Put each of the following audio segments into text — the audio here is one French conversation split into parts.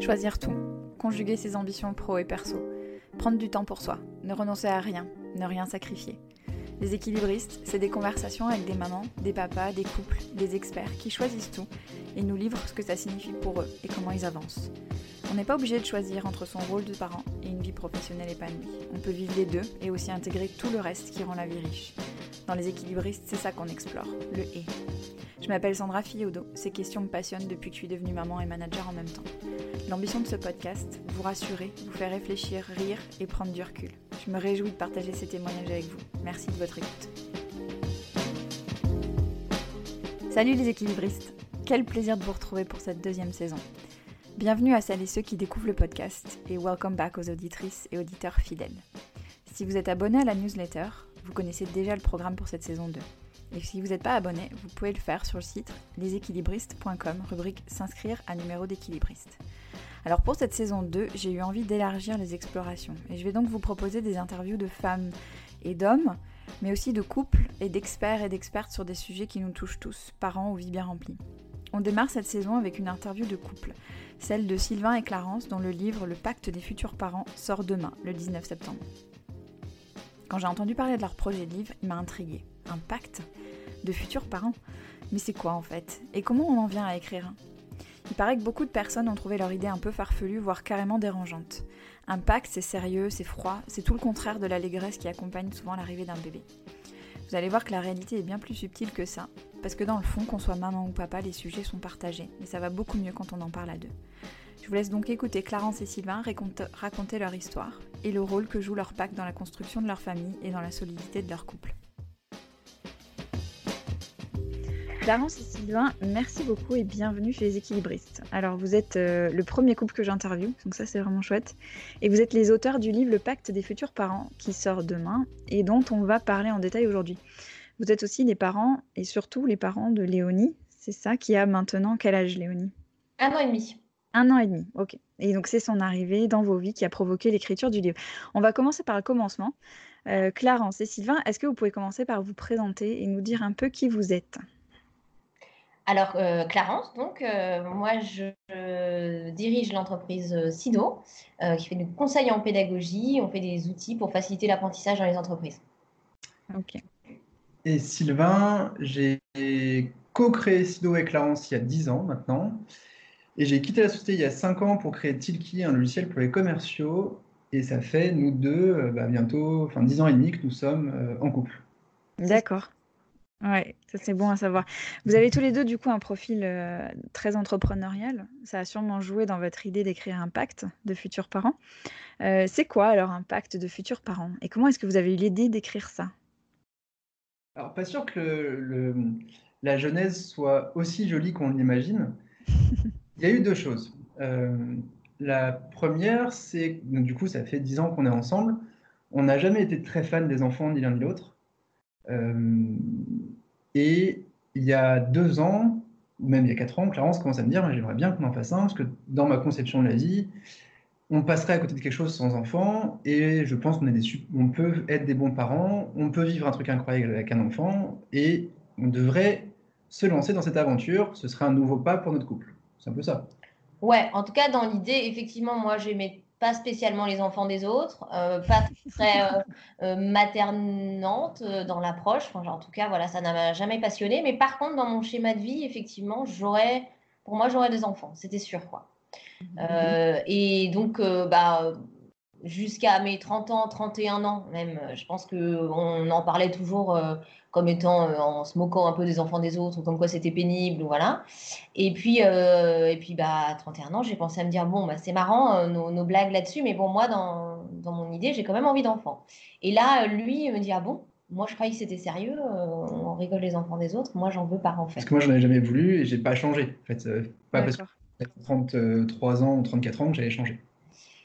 Choisir tout, conjuguer ses ambitions pro et perso, prendre du temps pour soi, ne renoncer à rien, ne rien sacrifier. Les équilibristes, c'est des conversations avec des mamans, des papas, des couples, des experts qui choisissent tout et nous livrent ce que ça signifie pour eux et comment ils avancent. On n'est pas obligé de choisir entre son rôle de parent et une vie professionnelle épanouie. On peut vivre les deux et aussi intégrer tout le reste qui rend la vie riche. Dans les équilibristes, c'est ça qu'on explore, le et. Je m'appelle Sandra Fiodo, ces questions me passionnent depuis que je suis devenue maman et manager en même temps. L'ambition de ce podcast, vous rassurer, vous faire réfléchir, rire et prendre du recul. Je me réjouis de partager ces témoignages avec vous. Merci de votre écoute. Salut les équilibristes Quel plaisir de vous retrouver pour cette deuxième saison. Bienvenue à celles et ceux qui découvrent le podcast et welcome back aux auditrices et auditeurs fidèles. Si vous êtes abonné à la newsletter, vous connaissez déjà le programme pour cette saison 2. Et si vous n'êtes pas abonné, vous pouvez le faire sur le site leséquilibristes.com, rubrique S'inscrire à numéro d'équilibriste. Alors pour cette saison 2, j'ai eu envie d'élargir les explorations et je vais donc vous proposer des interviews de femmes et d'hommes, mais aussi de couples et d'experts et d'expertes sur des sujets qui nous touchent tous, parents ou vie bien remplie. On démarre cette saison avec une interview de couple, celle de Sylvain et Clarence dont le livre Le pacte des futurs parents sort demain, le 19 septembre. Quand j'ai entendu parler de leur projet de livre, il m'a intrigué. Un pacte de futurs parents? Mais c'est quoi en fait? Et comment on en vient à écrire Il paraît que beaucoup de personnes ont trouvé leur idée un peu farfelue, voire carrément dérangeante. Un pacte, c'est sérieux, c'est froid, c'est tout le contraire de l'allégresse qui accompagne souvent l'arrivée d'un bébé. Vous allez voir que la réalité est bien plus subtile que ça, parce que dans le fond, qu'on soit maman ou papa, les sujets sont partagés, mais ça va beaucoup mieux quand on en parle à deux. Je vous laisse donc écouter Clarence et Sylvain raconter leur histoire et le rôle que joue leur pacte dans la construction de leur famille et dans la solidité de leur couple. Clarence et Sylvain, merci beaucoup et bienvenue chez les équilibristes. Alors vous êtes euh, le premier couple que j'interviewe, donc ça c'est vraiment chouette. Et vous êtes les auteurs du livre Le pacte des futurs parents qui sort demain et dont on va parler en détail aujourd'hui. Vous êtes aussi les parents et surtout les parents de Léonie, c'est ça qui a maintenant quel âge Léonie? Un an et demi. Un an et demi, ok. Et donc c'est son arrivée dans vos vies qui a provoqué l'écriture du livre. On va commencer par le commencement. Euh, Clarence et Sylvain, est-ce que vous pouvez commencer par vous présenter et nous dire un peu qui vous êtes? Alors, euh, Clarence, donc, euh, moi, je, dirige l'entreprise SIDO, qui fait du conseil en pédagogie. On fait des outils pour faciliter l'apprentissage dans les entreprises. Ok. Et Sylvain, j'ai co-créé SIDO avec Clarence il y a 10 ans maintenant. Et j'ai quitté la société il y a 5 ans pour créer Tilki, un logiciel pour les commerciaux. Et ça fait, nous deux, euh, bah, bientôt, enfin 10 ans et demi que nous sommes euh, en couple. D'accord. Ouais, ça c'est bon à savoir. Vous avez tous les deux du coup un profil euh, très entrepreneurial. Ça a sûrement joué dans votre idée d'écrire un pacte de futurs parents. c'est quoi alors un pacte de futurs parents? Et comment est-ce que vous avez eu l'idée d'écrire ça? Alors pas sûr que le, la genèse soit aussi jolie qu'on l'imagine. Il y a eu deux choses. Euh, la première, c'est du coup, ça fait dix ans qu'on est ensemble. On n'a jamais été très fan des enfants, ni l'un ni l'autre. Euh, et il y a deux ans, ou même il y a quatre ans, Clarence commence à me dire J'aimerais bien qu'on en fasse un, parce que dans ma conception de la vie, on passerait à côté de quelque chose sans enfant, et je pense qu'on on peut être des bons parents, on peut vivre un truc incroyable avec un enfant, et on devrait se lancer dans cette aventure. Ce serait un nouveau pas pour notre couple. C'est un peu ça. Ouais, en tout cas, dans l'idée, effectivement, moi, j'aimais pas spécialement les enfants des autres, euh, pas très euh, euh, maternante dans l'approche. Enfin, en tout cas, voilà, ça n'a jamais passionné. Mais par contre, dans mon schéma de vie, effectivement, j'aurais, pour moi, j'aurais des enfants, c'était sûr, quoi. Mhm. et donc, bah, jusqu'à mes 30 ans, 31 ans même, je pense qu'on en parlait toujours comme étant euh, en se moquant un peu des enfants des autres, ou comme quoi c'était pénible, voilà. Et puis, euh, et puis bah, à 31 ans, j'ai pensé à me dire, bon, bah, c'est marrant euh, nos, blagues là-dessus, mais bon, moi, dans, dans mon idée, j'ai quand même envie d'enfants. Et là, lui, il me dit, ah bon? Moi, je croyais que c'était sérieux. on rigole les enfants des autres. Moi, j'en veux pas, en fait. Parce que moi, j'en avais jamais voulu et j'ai pas changé. En fait, pas parce que 33 ans ou 34 ans que j'avais changé.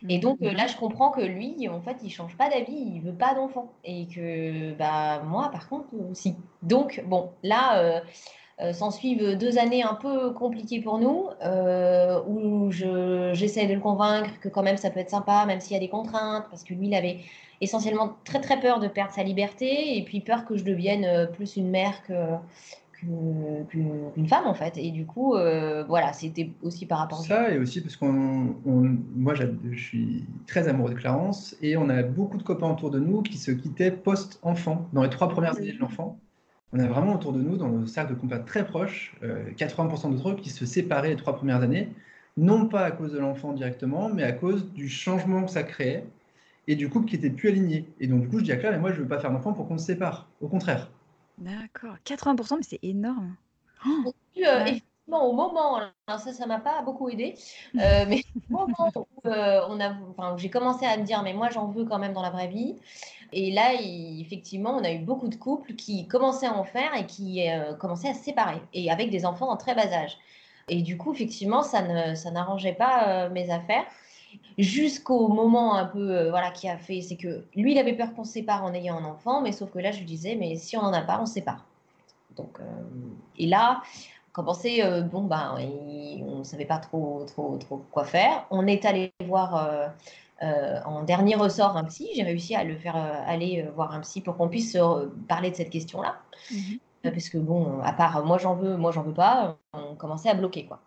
Et donc euh, là, je comprends que lui, en fait, il change pas d'avis, il veut pas d'enfant. Et que bah, moi, par contre, aussi. Donc, bon, là, euh, euh, s'en suivent deux années un peu compliquées pour nous, où j'essaie de le convaincre que quand même ça peut être sympa, même s'il y a des contraintes, parce que lui, il avait essentiellement très très peur de perdre sa liberté, et puis peur que je devienne plus une mère que, qu'une femme en fait. Et du coup, euh, voilà, c'était aussi par rapport à ça. Et aussi parce qu'on, moi, je suis très amoureux de Clarence et on a beaucoup de copains autour de nous qui se quittaient post-enfant, dans les trois premières années de l'enfant. On a vraiment autour de nous, dans nos cercles de copains très proches, 80% d'entre eux qui se séparaient les trois premières années, non pas à cause de l'enfant directement, mais à cause du changement que ça créait et du couple qui était plus aligné. Et donc, du coup, je dis à Claire, mais moi, je veux pas faire d'enfant pour qu'on se sépare. Au contraire. D'accord. 80%, mais c'est énorme. Oh euh, effectivement, au moment, alors ça, ça m'a pas beaucoup aidé, euh, mais au moment où euh, on a, enfin, j'ai commencé à me dire, mais moi, j'en veux quand même dans la vraie vie. Et là, effectivement, on a eu beaucoup de couples qui commençaient à en faire et qui commençaient à se séparer, et avec des enfants en très bas âge. Et du coup, effectivement, ça ne, ça n'arrangeait pas mes affaires jusqu'au moment un peu euh, voilà qui a fait c'est que lui il avait peur qu'on se sépare en ayant un enfant mais sauf que là je lui disais mais si on n'en a pas on se sépare. Donc euh, et là quand on pensait euh, bon ben on savait pas trop trop trop quoi faire on est allé voir en dernier ressort un psy. J'ai réussi à le faire aller voir un psy pour qu'on puisse parler de cette question là mmh parce que bon à part moi j'en veux moi j'en veux pas on commençait à bloquer quoi.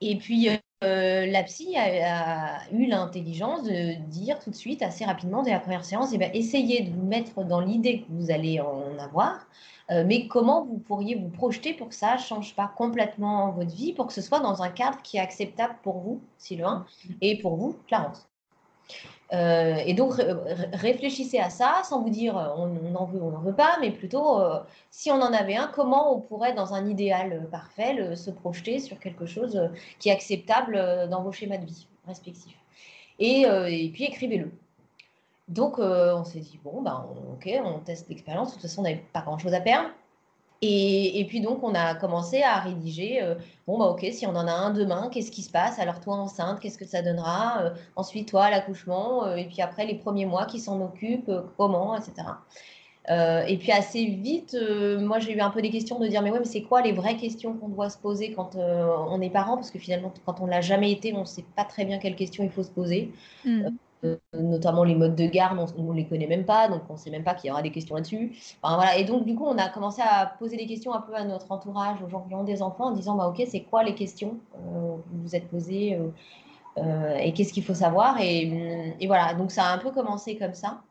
Et puis euh, la psy a, eu l'intelligence de dire tout de suite, assez rapidement, dès la première séance, eh ben, essayez de vous mettre dans l'idée que vous allez en avoir, euh, mais comment vous pourriez vous projeter pour que ça ne change pas complètement votre vie, pour que ce soit dans un cadre qui est acceptable pour vous, Sylvain, et pour vous, Clarence? Euh, et donc, réfléchissez à ça sans vous dire euh, on, en veut, on n'en veut pas, mais plutôt euh, si on en avait un, comment on pourrait, dans un idéal parfait, se projeter sur quelque chose qui est acceptable dans vos schémas de vie respectifs. Et, et puis, écrivez-le. Donc, on s'est dit bon, ben, ok, on teste l'expérience. De toute façon, on n'avait pas grand-chose à perdre. Et, puis donc, on a commencé à rédiger, euh, bon, bah ok, si on en a un demain, qu'est-ce qui se passe? Alors toi enceinte, qu'est-ce que ça donnera? Euh, Ensuite, toi, l'accouchement, euh, et puis après, les premiers mois qui s'en occupent, comment, etc. et puis assez vite, moi j'ai eu un peu des questions de dire, mais ouais, mais c'est quoi les vraies questions qu'on doit se poser quand on est parent? Parce que finalement, quand on ne l'a jamais été, on ne sait pas très bien quelles questions il faut se poser. Mmh. Euh, notamment les modes de garde, on ne les connaît même pas, donc on ne sait même pas qu'il y aura des questions là-dessus. voilà. Et donc, du coup, on a commencé à poser des questions un peu à notre entourage, aux gens qui ont des enfants, en disant bah, Ok, c'est quoi les questions euh, que vous vous êtes posées euh, et qu'est-ce qu'il faut savoir et, et, voilà, donc ça a un peu commencé comme ça.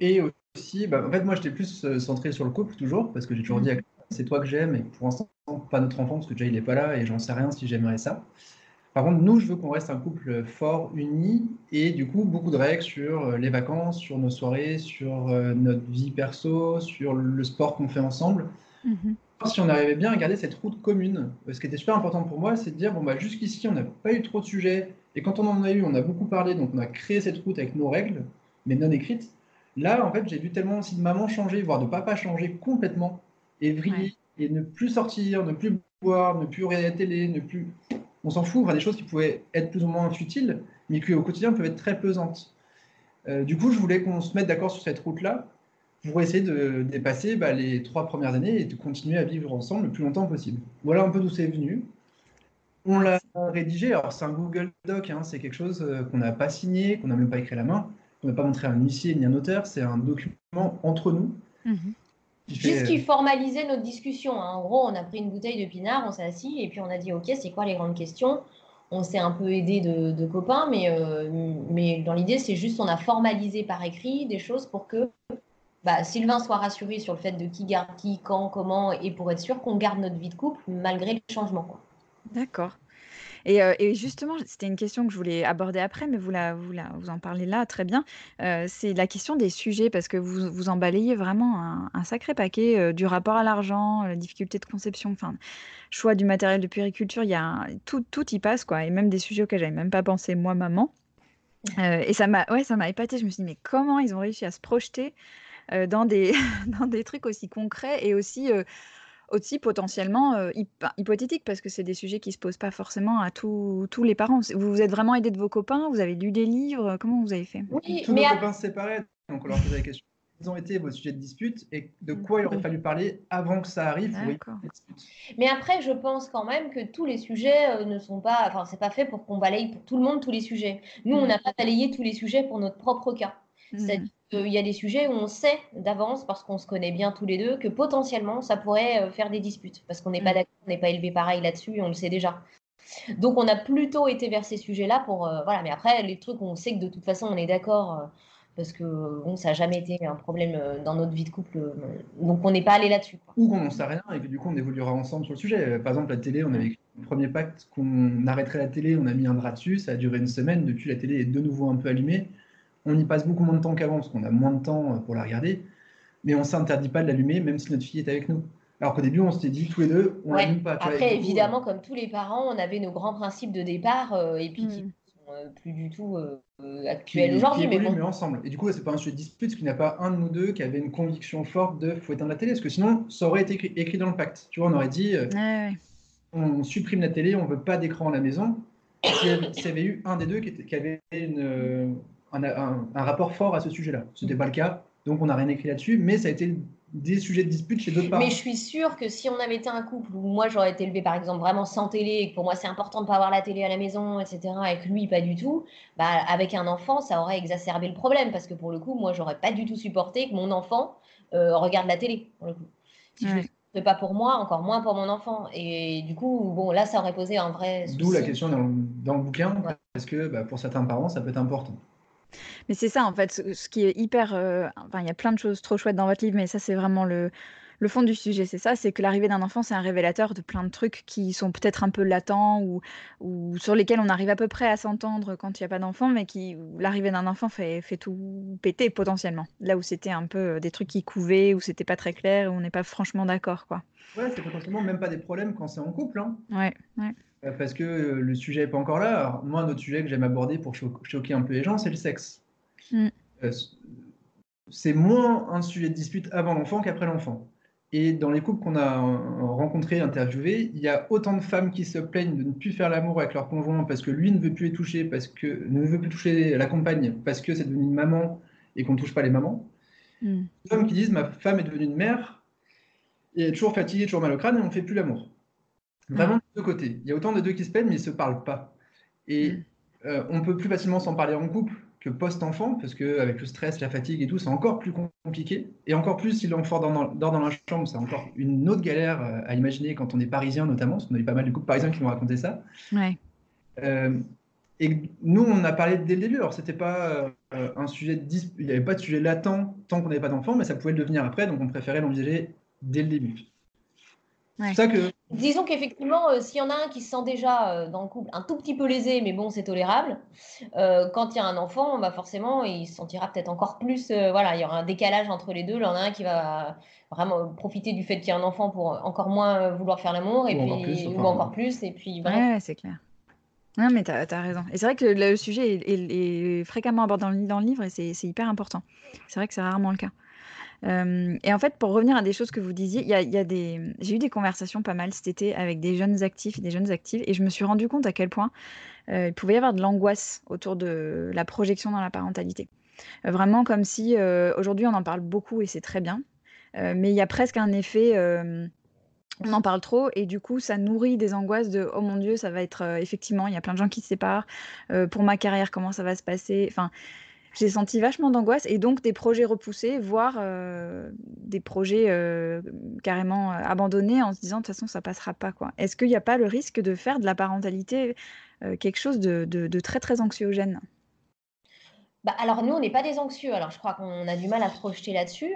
Et aussi, bah, en fait, moi, j'étais plus centré sur le couple toujours, parce que j'ai toujours dit mm. c'est toi que j'aime, et pour l'instant, pas notre enfant, parce que déjà, il n'est pas là, et j'en sais rien si j'aimerais ça. Par contre, nous, je veux qu'on reste un couple fort, uni, et du coup, beaucoup de règles sur euh, les vacances, sur nos soirées, sur euh, notre vie perso, sur le sport qu'on fait ensemble. Mhm. Si on arrivait bien à garder cette route commune, ce qui était super important pour moi, c'est de dire, bon, bah, jusqu'ici, on n'a pas eu trop de sujets, et quand on en a eu, on a beaucoup parlé, donc on a créé cette route avec nos règles, mais non écrites. Là, en fait, j'ai vu tellement aussi de maman changer, voire de papa changer complètement, et vriller, et ne plus sortir, ne plus boire, ne plus regarder la télé, ne plus on s'en fout, enfin, des choses qui pouvaient être plus ou moins futiles, mais qui au quotidien peuvent être très pesantes. Euh, du coup, je voulais qu'on se mette d'accord sur cette route-là pour essayer de dépasser bah, les trois premières années et de continuer à vivre ensemble le plus longtemps possible. Voilà un peu d'où c'est venu. On l'a rédigé, alors c'est un Google Doc, hein, c'est quelque chose euh, qu'on n'a pas signé, qu'on n'a même pas écrit à la main, qu'on n'a pas montré à un huissier ni à un auteur, c'est un document entre nous. Mhm. Juste qui formalisait notre discussion. Hein. En gros, on a pris une bouteille de pinard, on s'est assis et puis on a dit Ok, c'est quoi les grandes questions? On s'est un peu aidé de, copains, mais, euh, mais dans l'idée, c'est juste on a formalisé par écrit des choses pour que bah, Sylvain soit rassuré sur le fait de qui garde qui, quand, comment, et pour être sûr qu'on garde notre vie de couple malgré les changements. D'accord. Euh, et, justement, c'était une question que je voulais aborder après, mais vous, la, vous, en parlez là très bien. Euh, c'est la question des sujets, parce que vous, vous en vraiment un, sacré paquet euh, du rapport à l'argent, la difficulté de conception, enfin, choix du matériel de puriculture, il y a tout, tout y passe, quoi. Et même des sujets auxquels j'avais même pas pensé moi, maman. et ça m'a ouais, ça épaté. Je me suis dit, mais comment ils ont réussi à se projeter dans, des, dans des trucs aussi concrets et aussi aussi potentiellement euh, hypothétique parce que c'est des sujets qui se posent pas forcément à tous les parents. Vous vous êtes vraiment aidé de vos copains Vous avez lu des livres Comment vous avez fait? Oui, Tous nos copains se séparaient, donc on leur posait la question. Quels ont été vos sujets de dispute et de quoi il aurait fallu parler avant que ça arrive Mais après, je pense quand même que tous les sujets euh, ne sont pas. Enfin, c'est pas fait pour qu'on balaye pour tout le monde tous les sujets. Nous, on mm. n'a pas balayé tous les sujets pour notre propre cas. Mm. C'est-à-dire il y a des sujets où on sait d'avance, parce qu'on se connaît bien tous les deux, que potentiellement ça pourrait faire des disputes, parce qu'on n'est pas mm. d'accord, on n'est pas élevé pareil là-dessus, on le sait déjà. Donc on a plutôt été vers ces sujets-là pour voilà, mais après les trucs où on sait que de toute façon on est d'accord parce que bon, ça n'a jamais été un problème euh, dans notre vie de couple. Euh, donc on n'est pas allé là-dessus. Ou qu'on n'en sait rien et que du coup on évoluera ensemble sur le sujet. Par exemple, la télé, on avait écrit le premier pacte qu'on arrêterait la télé, on a mis un drap dessus, ça a duré une semaine. Depuis, la télé est de nouveau un peu allumée. On y passe beaucoup moins de temps qu'avant parce qu'on a moins de temps pour la regarder. Mais on ne s'interdit pas de l'allumer même si notre fille est avec nous. Alors qu'au début, on s'était dit tous les deux, on ouais. pas. Après, évidemment, comme tous les parents, on avait nos grands principes de départ euh, et puis qui hmm. Euh, plus du tout euh, actuel aujourd'hui. Mais, mais ensemble. Et du coup, c'est pas un sujet de dispute, parce qu'il n'y a pas un de nous deux qui avait une conviction forte de faut éteindre la télé, parce que sinon, ça aurait été écrit, dans le pacte. Tu vois, on aurait dit euh, on supprime la télé, on veut pas d'écran à la maison. S'il y, avait eu un des deux qui, avait une, un, un, rapport fort à ce sujet-là. Ce n'était pas le cas, donc on n'a rien écrit là-dessus, mais ça a été des sujets de dispute chez d'autres parents. Mais je suis sûre que si on avait été un couple où moi j'aurais été élevé par exemple vraiment sans télé et que pour moi c'est important de ne pas avoir la télé à la maison, etc., et que lui pas du tout, bah, avec un enfant ça aurait exacerbé le problème parce que pour le coup moi j'aurais pas du tout supporté que mon enfant euh, regarde la télé. Pour le coup. Si je ne pas pour moi, encore moins pour mon enfant. Et du coup, bon, là, ça aurait posé un vrai D'où la question dans, dans, le bouquin, parce que bah, pour certains parents, ça peut être important. Mais c'est ça, en fait, ce, qui est hyper. Euh, enfin, il y a plein de choses trop chouettes dans votre livre, mais ça, c'est vraiment le, le fond du sujet. C'est ça, c'est que l'arrivée d'un enfant, c'est un révélateur de plein de trucs qui sont peut-être un peu latents ou, ou sur lesquels on arrive à peu près à s'entendre quand il n'y a pas d'enfant, mais qui l'arrivée d'un enfant fait, fait tout péter potentiellement. Là où c'était un peu euh, des trucs qui couvaient, où c'était pas très clair, où on n'est pas franchement d'accord, quoi. Ouais, c'est potentiellement même pas des problèmes quand c'est en couple. Hein. Ouais, ouais. Euh, parce que euh, le sujet n'est pas encore là. moi, un autre sujet que j'aime aborder pour choquer un peu les gens, c'est le sexe. Mm. Euh, c'est moins un sujet de dispute avant l'enfant qu'après l'enfant. Et dans les couples qu'on a rencontrés, interviewés, il y a autant de femmes qui se plaignent de ne plus faire l'amour avec leur conjoint parce que lui ne veut plus les toucher, parce que ne veut plus toucher la compagne, parce que c'est devenu une maman et qu'on ne touche pas les mamans. Mm. Des hommes qui disent ma femme est devenue une mère et elle est toujours fatiguée, toujours mal au crâne et on ne fait plus l'amour. Vraiment de deux côtés. Il y a autant de deux qui se plaignent, mais ils ne se parlent pas. Et mm. euh, on peut plus facilement s'en parler en couple que post-enfant, parce qu'avec le stress, la fatigue et tout, c'est encore plus compliqué. Et encore plus si l'enfant dort, dort, dans la chambre, c'est encore une autre galère euh, à imaginer quand on est parisien notamment, parce qu'on a eu pas mal de couples parisiens qui m'ont raconté ça. Ouais. Euh, et nous, on a parlé dès le début. Alors, c'était pas un sujet de il n'y avait pas de sujet latent tant qu'on n'avait pas d'enfant, mais ça pouvait le devenir après, donc on préférait l'envisager dès le début. C'est ça que Disons qu'effectivement, euh, s'il y en a un qui se sent déjà euh, dans le couple un tout petit peu lésé, mais bon, c'est tolérable, euh, quand il y a un enfant, bah forcément, il se sentira peut-être encore plus. voilà, il y aura un décalage entre les deux. Il y en a un qui va vraiment profiter du fait qu'il y a un enfant pour encore moins vouloir faire l'amour, et puis ou encore plus, et puis Ouais, c'est clair. Non, mais tu as, raison. Et c'est vrai que le, sujet est, fréquemment abordé dans le, dans le livre et c'est hyper important. C'est vrai que c'est rarement le cas. Euh, et en fait, pour revenir à des choses que vous disiez, y a, des... j'ai eu des conversations pas mal cet été avec des jeunes actifs et des jeunes actives, et je me suis rendu compte à quel point euh, il pouvait y avoir de l'angoisse autour de la projection dans la parentalité. Euh, vraiment comme si aujourd'hui on en parle beaucoup et c'est très bien, mais il y a presque un effet on en parle trop et du coup ça nourrit des angoisses de oh mon dieu ça va être effectivement il y a plein de gens qui se séparent pour ma carrière comment ça va se passer? Enfin j'ai senti vachement d'angoisse et donc des projets repoussés, voire euh, des projets euh, carrément euh, abandonnés en se disant de toute façon ça passera pas. quoi. Est-ce qu'il n'y a pas le risque de faire de la parentalité quelque chose de, très très anxiogène? Bah, alors nous, on n'est pas des anxieux, alors je crois qu'on a du mal à se projeter là-dessus.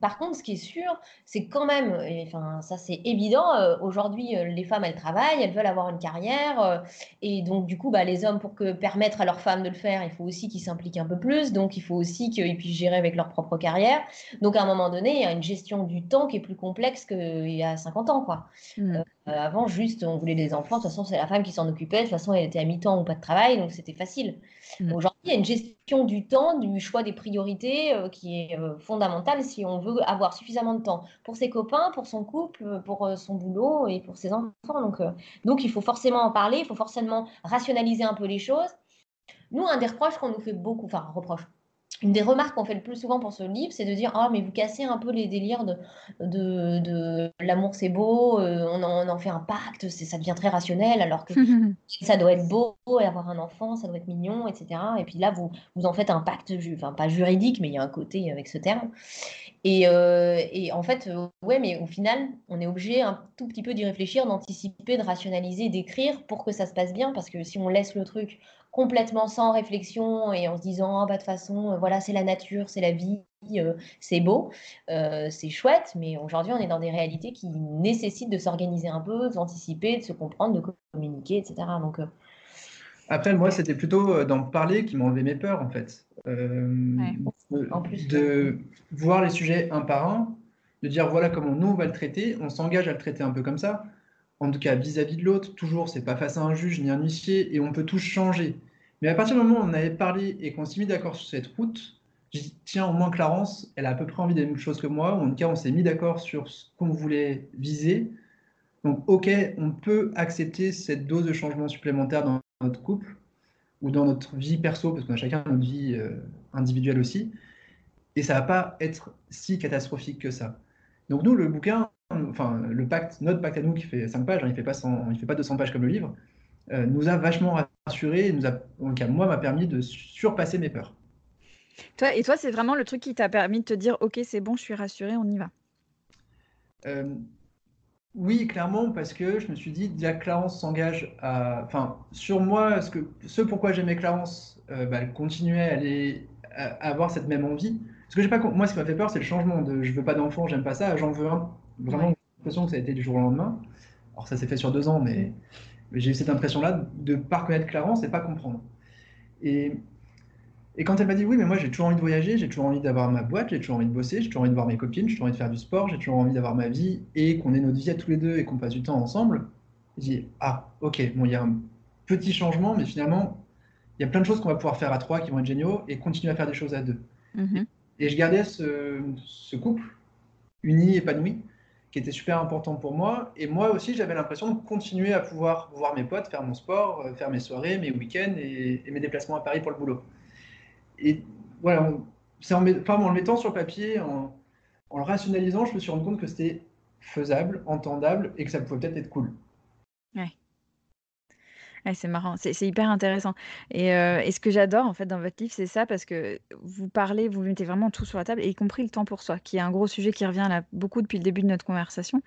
Par contre, ce qui est sûr, c'est quand même, enfin, ça c'est évident, euh, aujourd'hui, euh, les femmes, elles travaillent, elles veulent avoir une carrière, euh, et donc du coup, bah, les hommes, pour que permettre à leurs femmes de le faire, il faut aussi qu'ils s'impliquent un peu plus, donc il faut aussi qu'ils puissent gérer avec leur propre carrière. Donc à un moment donné, il y a une gestion du temps qui est plus complexe qu'il y a 50 ans, quoi. Mmh. Avant, juste, on voulait des enfants, de toute façon, c'est la femme qui s'en occupait, de toute façon, elle était à mi-temps ou pas de travail, donc c'était facile. Mmh. Aujourd'hui, il y a une gestion du temps, du choix des priorités qui est fondamentale si on veut avoir suffisamment de temps pour ses copains, pour son couple, pour euh, son boulot et pour ses enfants. Donc, euh, donc il faut forcément en parler, il faut forcément rationaliser un peu les choses. Nous, un des reproches qu'on nous fait beaucoup, enfin reproche, une des remarques qu'on fait le plus souvent pour ce livre, c'est de dire Ah, mais vous cassez un peu les délires de, de, de l'amour, c'est beau, euh, on, en, on, en, fait un pacte, ça devient très rationnel, alors que ça doit être beau et avoir un enfant, ça doit être mignon, etc. Et puis là, vous, vous en faites un pacte, enfin, pas juridique, mais il y a un côté avec ce terme. Et, euh, et en fait, euh, ouais, mais au final, on est obligé un tout petit peu d'y réfléchir, d'anticiper, de rationaliser, d'écrire pour que ça se passe bien, parce que si on laisse le truc complètement sans réflexion et en se disant oh, bah, de toute façon euh, voilà c'est la nature c'est la vie euh, c'est beau euh, c'est chouette mais aujourd'hui on est dans des réalités qui nécessitent de s'organiser un peu d'anticiper de se comprendre de communiquer etc donc après moi c'était plutôt d'en parler qui m'enlevait mes peurs en fait. De, en plus, de voir les sujets un par un de dire voilà comment nous on va le traiter. On s'engage à le traiter un peu comme ça. En tout cas vis-à-vis de l'autre, toujours, c'est pas face à un juge ni un huissier, et on peut tous changer. Mais à partir du moment où on avait parlé et qu'on s'est mis d'accord sur cette route, j'ai dit, tiens, au moins Clarence, elle a à peu près envie des mêmes choses que moi, en tout cas, on s'est mis d'accord sur ce qu'on voulait viser. Donc, ok, on peut accepter cette dose de changement supplémentaire dans notre couple ou dans notre vie perso, parce qu'on a chacun notre vie euh, individuelle aussi, et ça va pas être si catastrophique que ça. Donc nous, le bouquin, enfin le pacte, notre pacte à nous qui fait 5 pages, hein, il il fait pas 200 pages comme le livre, euh, nous a vachement rassuré, nous a, en cas moi, m'a permis de surpasser mes peurs. Toi, et toi, c'est vraiment le truc qui t'a permis de te dire, ok, c'est bon, je suis rassuré, on y va. Euh, oui, clairement, parce que je me suis dit, déjà Clarence s'engage à, enfin, sur moi, ce que, ce pourquoi j'aimais Clarence, euh, bah, elle continuait à, aller, à, avoir cette même envie. Parce que j'ai pas, moi, ce qui m'a fait peur, c'est le changement de, je veux pas d'enfant, j'aime pas ça, j'en veux un. Vraiment, j'ai l'impression que ça a été du jour au lendemain. Alors ça s'est fait sur deux ans, mais j'ai eu cette impression-là de ne pas reconnaître Clarence et pas comprendre. Et, et quand elle m'a dit oui, mais moi j'ai toujours envie de voyager, j'ai toujours envie d'avoir ma boîte, j'ai toujours envie de bosser, j'ai toujours envie de voir mes copines, j'ai toujours envie de faire du sport, j'ai toujours envie d'avoir ma vie et qu'on ait notre vie à tous les deux et qu'on passe du temps ensemble, j'ai dit ah ok, bon il y a un petit changement, mais finalement il y a plein de choses qu'on va pouvoir faire à trois qui vont être géniaux et continuer à faire des choses à deux. Mm-hmm. Et je gardais ce, ce couple uni, épanoui, qui était super important pour moi. Et moi aussi, j'avais l'impression de continuer à pouvoir voir mes potes, faire mon sport, euh, faire mes soirées, mes week-ends et, mes déplacements à Paris pour le boulot. Et voilà, c'est en, en, le mettant sur papier, en, le rationalisant, je me suis rendu compte que c'était faisable, entendable et que ça pouvait peut-être être cool. C'est marrant, c'est hyper intéressant et et ce que j'adore, en fait, dans votre livre, c'est ça parce que vous parlez, vous mettez vraiment tout sur la table y compris le temps pour soi, qui est un gros sujet qui revient là beaucoup depuis le début de notre conversation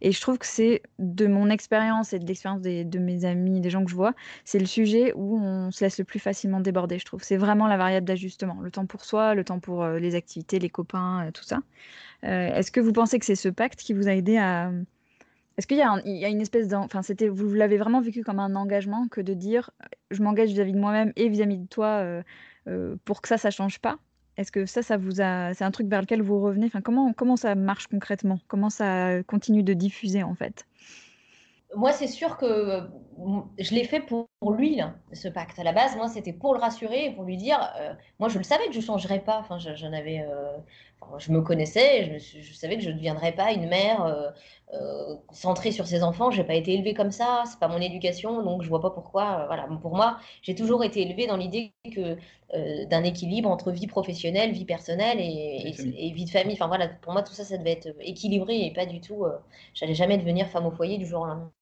et je trouve que c'est de mon expérience et de l'expérience de mes amis, des gens que je vois, c'est le sujet où on se laisse le plus facilement déborder, je trouve. C'est vraiment la variable d'ajustement, le temps pour soi, le temps pour, les activités, les copains, tout ça. est-ce que vous pensez que c'est ce pacte qui vous a aidé à, est-ce qu'il y, a une espèce d'en... C'était, vous l'avez vraiment vécu comme un engagement que de dire je m'engage vis-à-vis de moi-même et vis-à-vis de toi euh, euh, pour que ça, ça change pas? Est-ce que ça, ça vous a... c'est un truc vers lequel vous revenez? Enfin, comment, ça marche concrètement? Comment ça continue de diffuser en fait? Moi, c'est sûr que je l'ai fait pour, lui, ce pacte. À la base, moi, c'était pour le rassurer, pour lui dire, euh, moi, je le savais que je ne changerais pas. Enfin, je, avais, je me connaissais, je, je, savais que je ne deviendrais pas une mère euh, centrée sur ses enfants. J'ai pas été élevée comme ça, c'est pas mon éducation, donc je vois pas pourquoi. Euh, voilà, pour moi, j'ai toujours été élevée dans l'idée que euh, d'un équilibre entre vie professionnelle, vie personnelle et, vie de famille. Enfin voilà, pour moi tout ça, ça devait être équilibré et pas du tout. J'allais jamais devenir femme au foyer du jour au lendemain.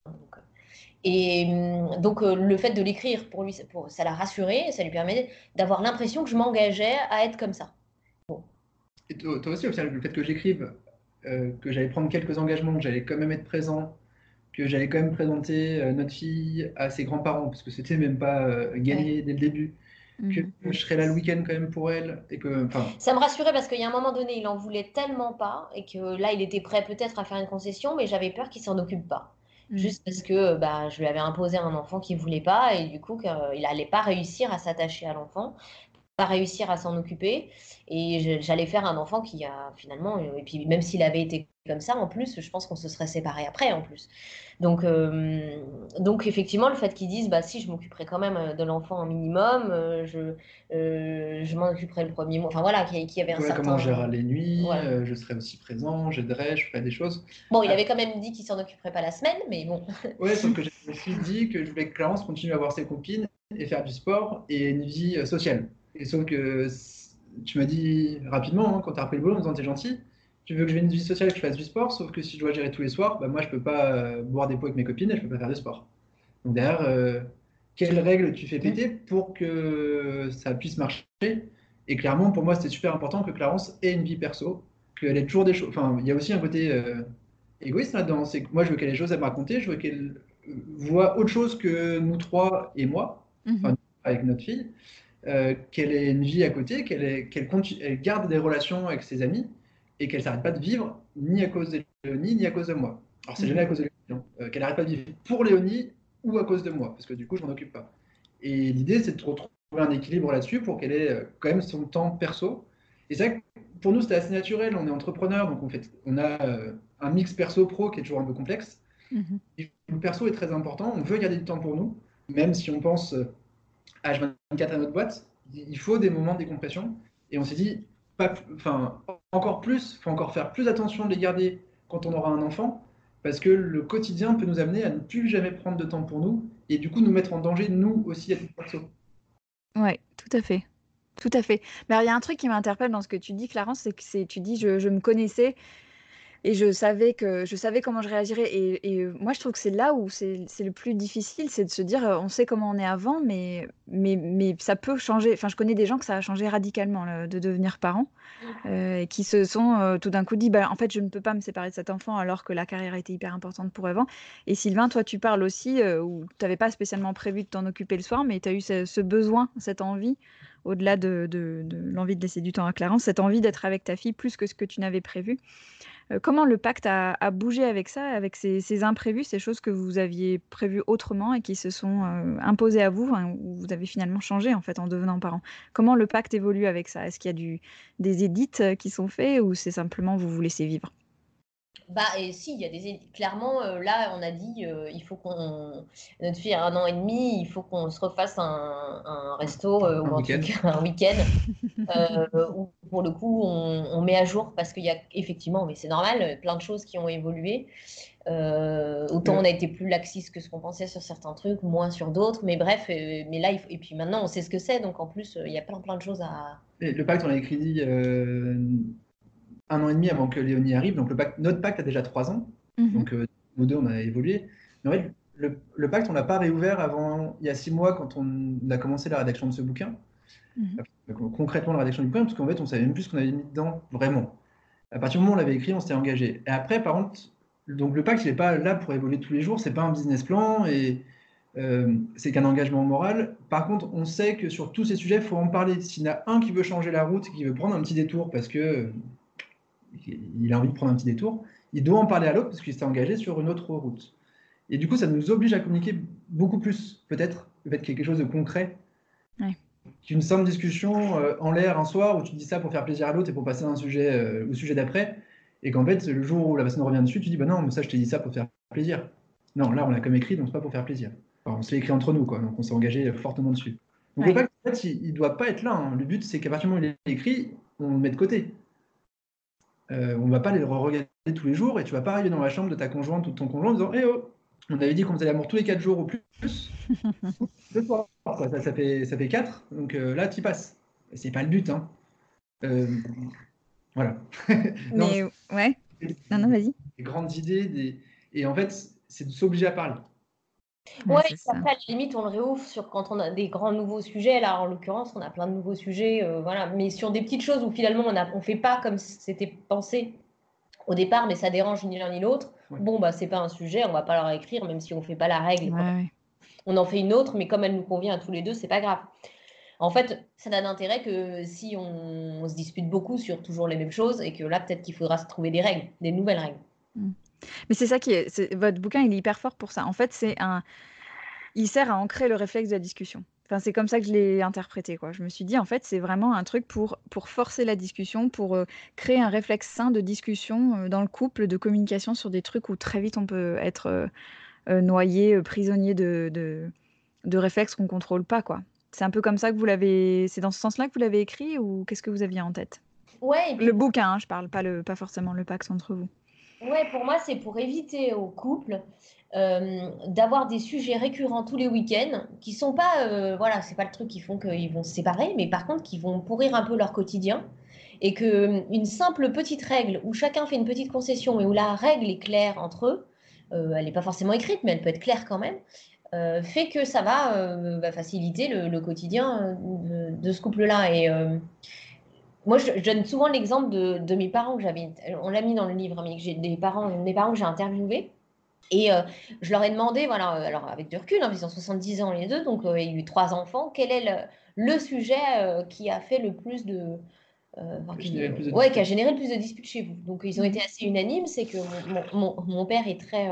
et hum, donc le fait de l'écrire pour lui, pour, ça l'a rassuré, ça lui permet d'avoir l'impression que je m'engageais à être comme ça. Et toi, aussi, le fait que j'écrive euh, que j'allais prendre quelques engagements, que j'allais quand même être présent, que j'allais quand même présenter euh, notre fille à ses grands-parents, parce que c'était même pas euh, gagné dès le début, que mhm. je serais là le week-end quand même pour elle. Et que, Ça me rassurait parce qu'il y a un moment donné, il en voulait tellement pas, et que là, il était prêt peut-être à faire une concession, mais j'avais peur qu'il s'en occupe pas. Mhm. Juste parce que bah, je lui avais imposé un enfant qu'il voulait pas, et du coup, il n'allait pas réussir à s'attacher à l'enfant pas réussir à s'en occuper et j'allais faire un enfant qui a finalement euh, et puis même s'il avait été comme ça en plus je pense qu'on se serait séparés après en plus. Donc euh, donc effectivement le fait qu'ils disent bah si je m'occuperai quand même euh, de l'enfant un minimum je je m'en occuperai le premier mois. Enfin voilà qui y avait un certain comment gérer les nuits je serai aussi présent j'aiderai je ferai des choses. Bon il avait quand même dit qu'il s'en occuperait pas la semaine mais bon. Ouais sauf que je me suis dit que je voulais que Clarence continue à voir ses copines et faire du sport et une vie sociale. Et sauf que tu m'as dit rapidement, hein, quand tu as repris le boulot, en disant t'es gentil, tu veux que je vienne une vie sociale et que je fasse du sport, sauf que si je dois gérer tous les soirs, bah, moi je peux pas euh, boire des pots avec mes copines et je peux pas faire de sport. Donc derrière, euh, quelles règles tu fais péter pour que ça puisse marcher? Et clairement, pour moi, c'était super important que Clarence ait une vie perso, qu'elle ait toujours des choses. Enfin, il y a aussi un côté euh, égoïste là-dedans. C'est que moi, je veux qu'elle ait des choses à me raconter, je veux qu'elle voit autre chose que nous trois et moi, Mhm. avec notre fille, euh, qu'elle ait une vie à côté, qu'elle elle garde des relations avec ses amis et qu'elle s'arrête pas de vivre ni à cause de Léonie ni à cause de moi. Alors c'est Mhm. jamais à cause de Léonie, non. Euh, qu'elle arrête pas de vivre pour Léonie ou à cause de moi, parce que du coup je m'en occupe pas. Et l'idée c'est de retrouver un équilibre là-dessus pour qu'elle ait euh, quand même son temps perso. Et c'est vrai que pour nous c'était assez naturel, on est entrepreneur, donc on, fait, on a euh, un mix perso-pro qui est toujours un peu complexe. Mhm. Et le perso est très important, on veut garder du temps pour nous, même si on pense H24 à notre boîte, il faut des moments de décompression. Et on s'est dit, pas, enfin, encore plus, faut encore faire plus attention de les garder quand on aura un enfant, parce que le quotidien peut nous amener à ne plus jamais prendre de temps pour nous, et du coup nous mettre en danger, nous aussi, à titre perso. Ouais, tout à fait. Tout à fait. Mais il y a un truc qui m'interpelle dans ce que tu dis, Clarence, c'est que tu dis, je me connaissais et je savais que je savais comment je réagirais. Et, et, euh, moi, je trouve que c'est là où c'est, le plus difficile, c'est de se dire, euh, on sait comment on est avant, mais, mais, mais ça peut changer. Enfin, je connais des gens que ça a changé radicalement de devenir parent euh, et qui se sont euh, tout d'un coup dit, bah, en fait, je ne peux pas me séparer de cet enfant alors que la carrière était hyper importante pour Evan. Et Sylvain, toi, tu parles aussi euh, où tu n'avais pas spécialement prévu de t'en occuper le soir, mais tu as eu ce, ce besoin, cette envie au-delà de, de, de l'envie de laisser du temps à Clarence, cette envie d'être avec ta fille plus que ce que tu n'avais prévu. Euh, comment le pacte a, bougé avec ça, avec ces, imprévus, ces choses que vous aviez prévues autrement et qui se sont euh, imposées à vous, hein, où vous avez finalement changé en fait en devenant parent? Comment le pacte évolue avec ça? Est-ce qu'il y a des édits euh, qui sont faits ou c'est simplement vous vous laissez vivre? Bah, et si, il y a des clairement euh, là, on a dit euh, il faut qu'on notre fille a un an et demi, il faut qu'on se refasse un, un resto euh, un ou en week-end. tout cas un week-end euh, où pour le coup on, on, met à jour parce qu'il y a effectivement, mais c'est normal, plein de choses qui ont évolué. Autant on a été plus laxiste que ce qu'on pensait sur certains trucs, moins sur d'autres, mais bref, mais là, il faut... et puis maintenant on sait ce que c'est, donc en plus il y a plein plein de choses à. Et le pacte, on l'a écrit un an et demi avant que Léonie arrive, donc le pacte, notre pacte a déjà trois ans, Mhm. mm -hmm. donc euh, nous deux on a évolué. Mais en fait, le, le pacte, on l'a pas réouvert avant il y a six mois quand on a commencé la rédaction de ce bouquin. Mhm. Donc, concrètement, la rédaction du bouquin, parce qu'en fait, on savait même plus ce qu'on avait mis dedans, vraiment. À partir du moment où on l'avait écrit, on s'était engagé. Et après, par contre, donc le pacte, il n'est pas là pour évoluer tous les jours, c'est pas un business plan et euh, c'est qu'un engagement moral. Par contre, on sait que sur tous ces sujets, il faut en parler. S'il y en a un qui veut changer la route, qui veut prendre un petit détour parce que euh, il a envie de prendre un petit détour, il doit en parler à l'autre parce qu'il s'est engagé sur une autre route. Et du coup, ça nous oblige à communiquer beaucoup plus, peut-être, peut-être quelque chose de concret. Ouais. Qu'une simple discussion euh, en l'air un soir où tu dis ça pour faire plaisir à l'autre et pour passer d'un sujet euh, au sujet d'après, et qu'en fait, le jour où la personne revient dessus, tu dis bah non, mais ça, je t'ai dit ça pour faire plaisir. Non, là, on l'a comme écrit, donc c'est pas pour faire plaisir. Enfin, on se l'est écrit entre nous, quoi, donc on s'est engagé fortement dessus. Donc Ouais. le pacte, en fait, il, il doit pas être là. hein. Le but, c'est qu'à partir du moment où il est écrit, on le met de côté. Euh, on va pas les regarder tous les jours et tu vas pas arriver dans la chambre de ta conjointe ou de ton conjoint en disant Eh oh, on avait dit qu'on faisait l'amour tous les 4 jours ou plus. Deux soirs, quoi. Ça, ça, fait, ça fait 4, donc euh, là, tu passes. C'est pas le but. Hein. Euh, voilà. Non, Mais ouais, non, non, vas-y. des grandes idées, des... et en fait, c'est de s'obliger à parler. Ouais, Ouais, et c'est ça. après, à la limite, on le réouvre sur quand on a des grands nouveaux sujets. Là, en l'occurrence, on a plein de nouveaux sujets. euh, voilà. Mais sur des petites choses où finalement, on ne fait pas comme c'était pensé au départ, mais ça dérange ni l'un ni l'autre. Ouais. Bon, bah, c'est pas un sujet, on va pas leur écrire, même si on fait pas la règle. Ouais, ouais. On en fait une autre, mais comme elle nous convient à tous les deux, c'est pas grave. En fait, ça n'a d'intérêt que si on, on se dispute beaucoup sur toujours les mêmes choses et que là, peut-être qu'il faudra se trouver des règles, des nouvelles règles. Mais c'est ça qui est, Votre bouquin, il est hyper fort pour ça. En fait, c'est un. Il sert à ancrer le réflexe de la discussion. Enfin, c'est comme ça que je l'ai interprété, quoi. Je me suis dit, en fait, c'est vraiment un truc pour, pour forcer la discussion, pour euh, créer un réflexe sain de discussion euh, dans le couple, de communication sur des trucs où très vite on peut être euh, noyé, prisonnier de, de, de réflexes qu'on contrôle pas, quoi. C'est un peu comme ça que vous l'avez. C'est dans ce sens-là que vous l'avez écrit ou qu'est-ce que vous aviez en tête? Ouais, puis Le bouquin, hein, je parle pas, le, pas forcément le pacte entre vous. Ouais, pour moi, c'est pour éviter au couple euh, d'avoir des sujets récurrents tous les week-ends qui sont pas, euh, voilà, c'est pas le truc qui font qu'ils vont se séparer, mais par contre qui vont pourrir un peu leur quotidien et que euh, une simple petite règle où chacun fait une petite concession mais où la règle est claire entre eux, elle n'est pas forcément écrite, mais elle peut être claire quand même, fait que ça va, faciliter le, quotidien de, ce couple-là. Et moi, je, donne souvent l'exemple de, mes parents que j'avais, on l'a mis dans le livre, mais j'ai des parents, mes parents que j'ai interviewés. Et euh, je leur ai demandé, voilà, euh, alors avec du recul, hein, ils ont 70 ans les deux, donc euh, il y a eu trois enfants, quel est le, sujet qui a fait le plus de. qui, ouais, qui a généré le plus de disputes chez vous. Donc ils ont été assez unanimes, c'est que mon, mon, père est très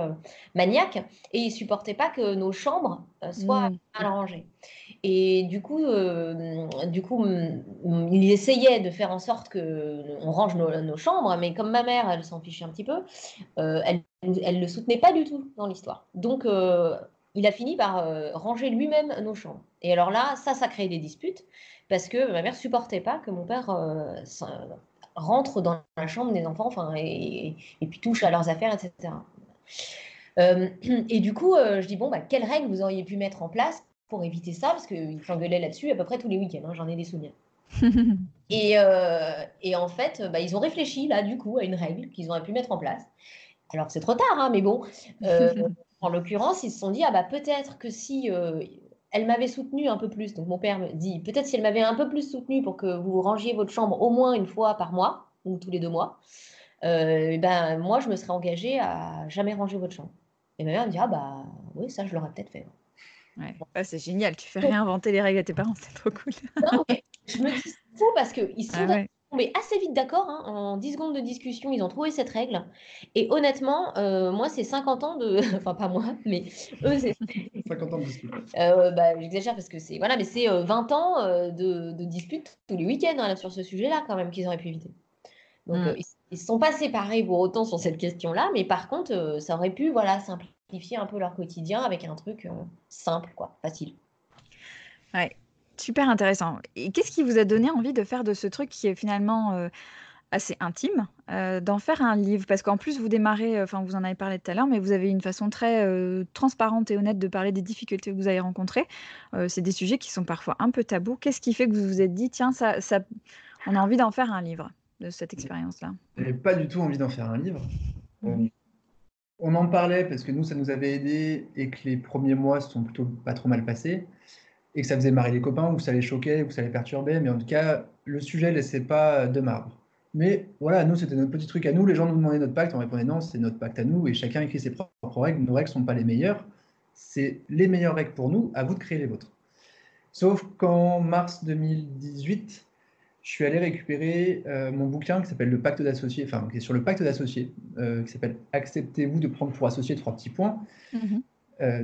maniaque et il supportait pas que nos chambres soient mmh. mal rangées. Et du coup, euh, du coup, il essayait de faire en sorte que on range nos, chambres, mais comme ma mère, elle s'en fichait un petit peu, euh, elle, elle le soutenait pas du tout dans l'histoire. Donc, euh, il a fini par ranger lui-même nos chambres. Et alors là, ça, ça crée des disputes parce que ma mère supportait pas que mon père rentre dans la chambre des enfants, enfin, et, et, puis touche à leurs affaires, etc. et du coup, je dis bon, bah, quelles règles vous auriez pu mettre en place pour éviter ça, parce qu'il s'engueulait là-dessus à peu près tous les week-ends, hein, j'en ai des souvenirs. et, euh, et, en fait, bah, ils ont réfléchi là, du coup, à une règle qu'ils auraient pu mettre en place. Alors c'est trop tard, hein, mais bon, euh, en l'occurrence, ils se sont dit, ah bah peut-être que si euh, elle m'avait soutenu un peu plus, donc mon père me dit, peut-être si elle m'avait un peu plus soutenu pour que vous rangiez votre chambre au moins une fois par mois, ou tous les deux mois, ben moi je me serais engagée à jamais ranger votre chambre. Et ma mère me dit, ah bah oui, ça je l'aurais peut-être fait. Ouais. C'est génial, tu fais réinventer les règles à tes parents, c'est trop cool. non, je me dis fou parce qu'ils sont ah tombés assez vite d'accord. Hein. En 10 secondes de discussion, ils ont trouvé cette règle. Et honnêtement, euh, moi, c'est 50 ans de. enfin, pas moi, mais eux, c'est. 50 ans de dispute. Euh, bah, J'exagère parce que c'est. Voilà, mais c'est 20 euh, ans de, de dispute tous les week-ends hein, sur ce sujet-là, quand même, qu'ils auraient pu éviter. Donc, mmh. ils ne sont pas séparés pour autant sur cette question-là, mais par contre, ça aurait pu voilà, simplifier un peu leur quotidien avec un truc euh, simple, quoi, facile. Ouais, super intéressant. Et qu'est-ce qui vous a donné envie de faire de ce truc qui est finalement euh, assez intime, euh, d'en faire un livre? Parce qu'en plus, vous démarrez, enfin, vous en avez parlé tout à l'heure, mais vous avez une façon très transparente et honnête de parler des difficultés que vous avez rencontrées. c'est des sujets qui sont parfois un peu tabous. Qu'est-ce qui fait que vous vous êtes dit, tiens, ça, ça, on a envie d'en faire un livre de cette expérience-là? J'avais pas du tout envie d'en faire un livre. Mmh on en parlait parce que nous, ça nous avait aidé et que les premiers mois se sont plutôt pas trop mal passés et que ça faisait marrer les copains ou ça les choquait ou ça les perturbait. Mais en tout cas, le sujet laissait pas de marbre. Mais voilà, nous, c'était notre petit truc à nous. Les gens nous demandaient notre pacte. On répondait non, c'est notre pacte à nous et chacun écrit ses propres règles. Nos règles ne sont pas les meilleures. C'est les meilleures règles pour nous. À vous de créer les vôtres. Sauf qu'en mars 2018, je suis allé récupérer euh, mon bouquin qui s'appelle Le pacte d'associés, enfin qui est sur le pacte d'associés, euh, qui s'appelle Acceptez-vous de prendre pour associé trois petits points, mhm. euh,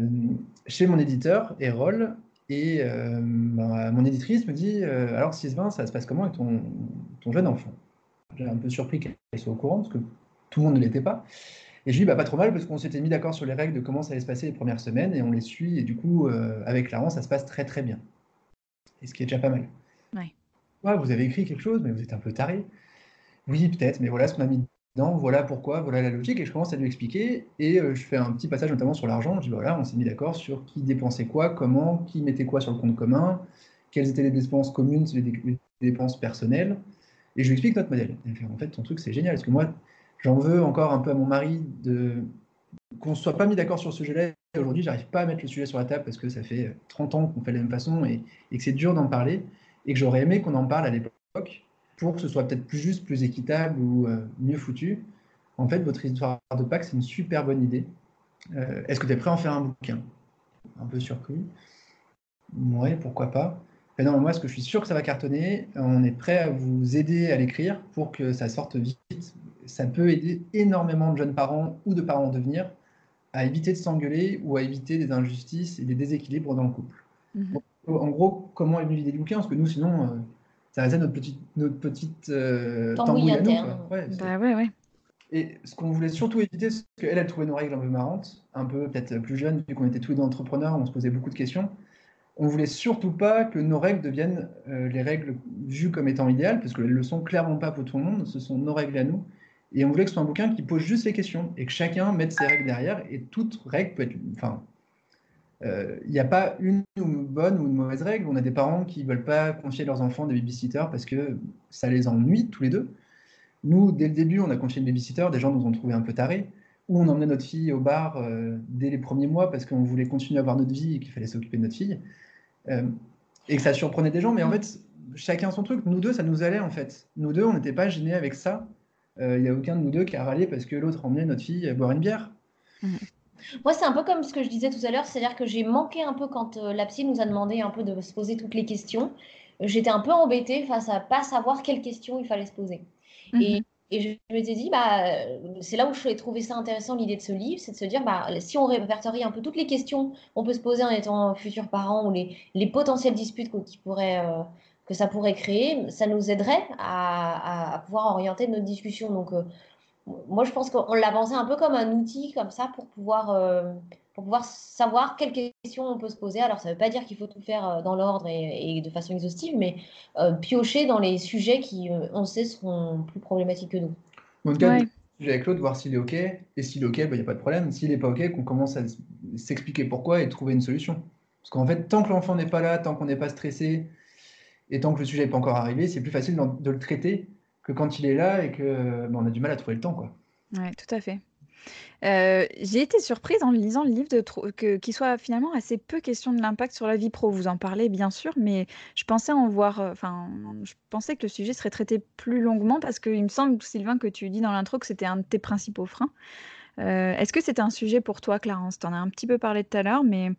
chez mon éditeur, Erol. Et bah, mon éditrice me dit Alors, 6-20, ça se passe comment avec ton, ton jeune enfant? J'ai un peu surpris qu'elle soit au courant, parce que tout le monde ne l'était pas. Et je lui dis bah, Pas trop mal, parce qu'on s'était mis d'accord sur les règles de comment ça allait se passer les premières semaines, et on les suit, et du coup, avec Laurent, ça se passe très très bien. Et ce qui est déjà pas mal. Vous avez écrit quelque chose, mais vous êtes un peu taré? Oui, peut-être, mais voilà ce qu'on a mis dedans, voilà pourquoi, voilà la logique. Et je commence à lui expliquer. Et euh, je fais un petit passage notamment sur l'argent. Je dis, voilà, on s'est mis d'accord sur qui dépensait quoi, comment, qui mettait quoi sur le compte commun, quelles étaient les dépenses communes, les, dépenses personnelles. Et je lui explique notre modèle. en fait, ton truc, c'est génial. Parce que moi, j'en veux encore un peu à mon mari de qu'on ne soit pas mis d'accord sur ce sujet-là. Aujourd'hui, j'arrive pas à mettre le sujet sur la table parce que ça fait 30 ans qu'on fait de la même façon et que c'est dur d'en parler et que j'aurais aimé qu'on en parle à l'époque pour que ce soit peut-être plus juste, plus équitable ou euh, mieux foutu. En fait, votre histoire de Pâques, c'est une super bonne idée. Euh, est-ce que tu es prêt à en faire un bouquin? Un peu surpris. Oui, pourquoi pas. Mais non, moi, ce que je suis sûr que ça va cartonner, on est prêt à vous aider à l'écrire pour que ça sorte vite. Ça peut aider énormément de jeunes parents ou de parents en devenir à éviter de s'engueuler ou à éviter des injustices et des déséquilibres dans le couple. Mhm en gros, comment est venue l'idée du bouquin Parce que nous, sinon, euh, ça restait notre petite, notre petite euh, tambouille à nous. Ouais, bah ouais, ouais. Et ce qu'on voulait surtout éviter, c'est qu'elle, elle trouvait nos règles un peu marrantes, un peu peut-être plus jeunes, vu qu'on était tous des entrepreneurs, on se posait beaucoup de questions. On voulait surtout pas que nos règles deviennent euh, les règles vues comme étant idéales, parce qu'elles ne le sont clairement pas pour tout le monde, ce sont nos règles à nous. Et on voulait que ce soit un bouquin qui pose juste les questions et que chacun mette ses règles derrière. Et toute règle peut être. Enfin, euh, il n'y a pas une bonne ou une mauvaise règle. On a des parents qui ne veulent pas confier leurs enfants des babysitters parce que ça les ennuie tous les deux. Nous, dès le début, on a confié une babysitter. Des gens nous ont trouvé un peu tarés. Ou on emmenait notre fille au bar euh, dès les premiers mois parce qu'on voulait continuer à avoir notre vie et qu'il fallait s'occuper de notre fille. Euh, et que ça surprenait des gens. Mais en fait, chacun son truc. Nous deux, ça nous allait en fait. Nous deux, on n'était pas gênés avec ça. Il n'y a aucun de nous deux qui a râlé parce que l'autre emmenait notre fille boire une bière. Mmh. Moi, c'est un peu comme ce que je disais tout à l'heure, c'est-à-dire que j'ai manqué un peu quand euh, la psy nous a demandé un peu de se poser toutes les questions. J'étais un peu embêtée face à pas savoir quelles questions il fallait se poser. Et, mhm. et, je m'étais dit, bah, c'est là où je trouvé ça intéressant l'idée de ce livre, c'est de se dire, bah, si on répertorie un peu toutes les questions qu'on peut se poser en étant futur parent ou les, les potentielles disputes qui pourraient, euh, que ça pourrait créer, ça nous aiderait à, à, pouvoir orienter notre discussion. Donc, euh, moi, je pense qu'on l'a pensé un peu comme un outil comme ça pour pouvoir, euh, pour pouvoir savoir quelles questions on peut se poser. Alors, ça ne veut pas dire qu'il faut tout faire euh, dans l'ordre et, de façon exhaustive, mais euh, piocher dans les sujets qui, on sait, seront plus problématiques que nous. En tout cas, avec l'autre, voir s'il est OK. Et s'il est OK, il bah, n'y a pas de problème. S'il n'est pas OK, qu'on commence à s'expliquer pourquoi et trouver une solution. Parce qu'en fait, tant que l'enfant n'est pas là, tant qu'on n'est pas stressé, et tant que le sujet n'est pas encore arrivé, c'est plus facile de le traiter que quand il est là et que bah, on a du mal à trouver le temps. Quoi. Ouais, tout à fait. Euh, j'ai été surprise en lisant le livre de qu'il soit finalement assez peu question de l'impact sur la vie pro. Vous en parlez bien sûr, mais je pensais en voir. Euh, enfin, je pensais que le sujet serait traité plus longuement parce qu'il me semble, Sylvain, que tu dis dans l'intro que c'était un de tes principaux freins. Euh, est-ce que c'était un sujet pour toi, Clarence? Tu en as un petit peu parlé tout à l'heure, mais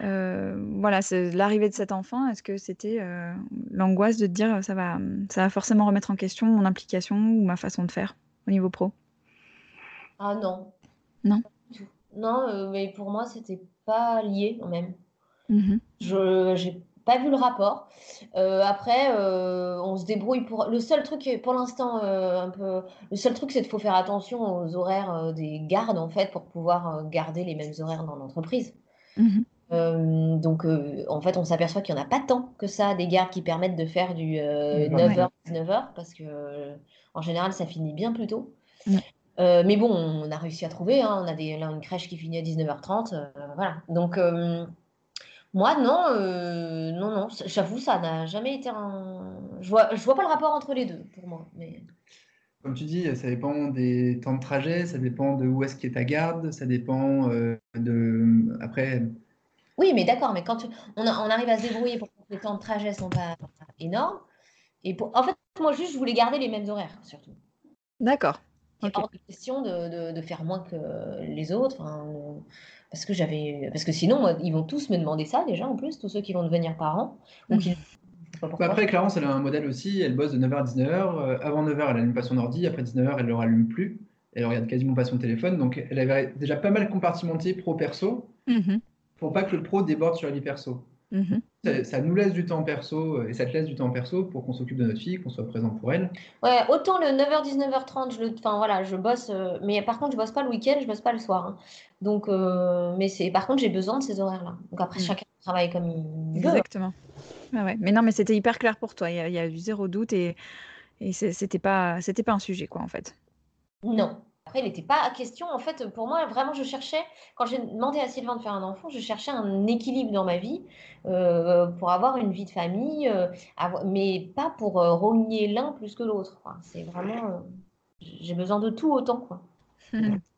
euh, voilà, c'est l'arrivée de cet enfant. Est-ce que c'était euh, l'angoisse de te dire ça va, ça va forcément remettre en question mon implication ou ma façon de faire au niveau pro? Ah non. Non? Non, euh, mais pour moi c'était pas lié quand même. Mmh Je j'ai pas vu le rapport. après, on se débrouille pour. Le seul truc, pour l'instant, un peu. Le seul truc, c'est qu'il faut faire attention aux horaires des gardes en fait pour pouvoir garder les mêmes horaires dans l'entreprise. Mmh euh, donc, euh, en fait, on s'aperçoit qu'il n'y en a pas tant que ça des gardes qui permettent de faire du 9h, euh, 19h, parce que en général, ça finit bien plus tôt. mais bon, on a réussi à trouver. Hein, on a des, là une crèche qui finit à 19h30. voilà. Donc, moi, non, non, non. J'avoue, ça n'a jamais été un. Je vois, je vois pas le rapport entre les deux pour moi. Mais... Comme tu dis, ça dépend des temps de trajet, ça dépend de où est-ce qu'est ta garde, ça dépend de. Après oui, mais d'accord, mais quand on, arrive à se débrouiller pour que les temps de trajet sont pas énormes. Et pour, en fait, moi, juste, je voulais garder les mêmes horaires, surtout. D'accord. Il okay. hors de question de, faire moins que les autres. parce que j'avais, parce que sinon, ils vont tous me demander ça déjà, en plus, tous ceux qui vont devenir parents. Mmh. Bah, après, Clarence, elle a un modèle aussi. Elle bosse de 9h à 19h. Euh, avant 9h, elle allume pas son ordi. Après 19h, elle ne le rallume plus. Elle regarde quasiment pas son téléphone. Donc, elle avait déjà pas mal compartimenté pro-perso. Mmh pour pas que le pro déborde sur la vie perso. Mm-hmm. Ça, nous laisse du temps perso euh, et ça te laisse du temps perso pour qu'on s'occupe de notre fille, qu'on soit présent pour elle. Ouais, autant le 9h, 19h30, je, enfin, voilà, je bosse, euh, mais par contre, je bosse pas le week-end, je bosse pas le soir. Hein. Donc, euh, mais c'est, par contre, j'ai besoin de ces horaires-là. Donc après, mm. chacun travaille comme il veut. Exactement. Ah ouais. Mais non, mais c'était hyper clair pour toi. Il y, a, eu zéro doute et, et c'était pas, c'était pas un sujet, quoi, en fait. Non. Après, il n'était pas question, en fait, pour moi, vraiment, je cherchais, quand j'ai demandé à Sylvain de faire un enfant, je cherchais un équilibre dans ma vie euh, pour avoir une vie de famille, euh, mais pas pour euh, rogner l'un plus que l'autre. C'est vraiment, j'ai besoin de tout autant. Quoi.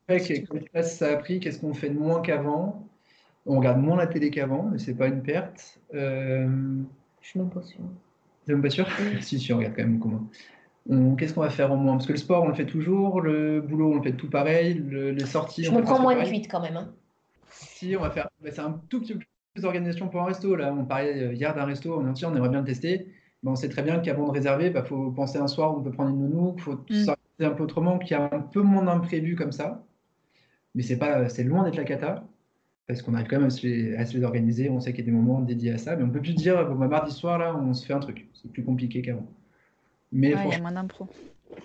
quelle place ça a pris Qu'est-ce qu'on fait de moins qu'avant? On regarde moins la télé qu'avant, mais c'est pas une perte. Je suis même pas sûre. Tu même pas sûr Si, si, on regarde quand même comment qu'est-ce qu'on va faire au moins? Parce que le sport, on le fait toujours, le boulot, on le fait tout pareil, les sorties. Je me prends moins de 8 quand même. Hein. Si, on va faire. Bah, c'est un tout petit peu plus d'organisation pour un resto. Là, on parlait euh, hier d'un resto, on, on aimerait bien le tester. Mais on sait très bien qu'avant de réserver, il bah, faut penser un soir où on peut prendre une nounou, il faut mm. s'organiser un peu autrement, qu'il y a un peu moins d'imprévus comme ça. Mais c'est pas, c'est loin d'être la cata, parce qu'on arrive quand même à se, les, organiser. On sait qu'il y a des moments dédiés à ça, mais on peut plus dire, bon, bah, mardi soir, là, on se fait un truc. C'est plus compliqué qu'avant. Mais il y a moins d'impro.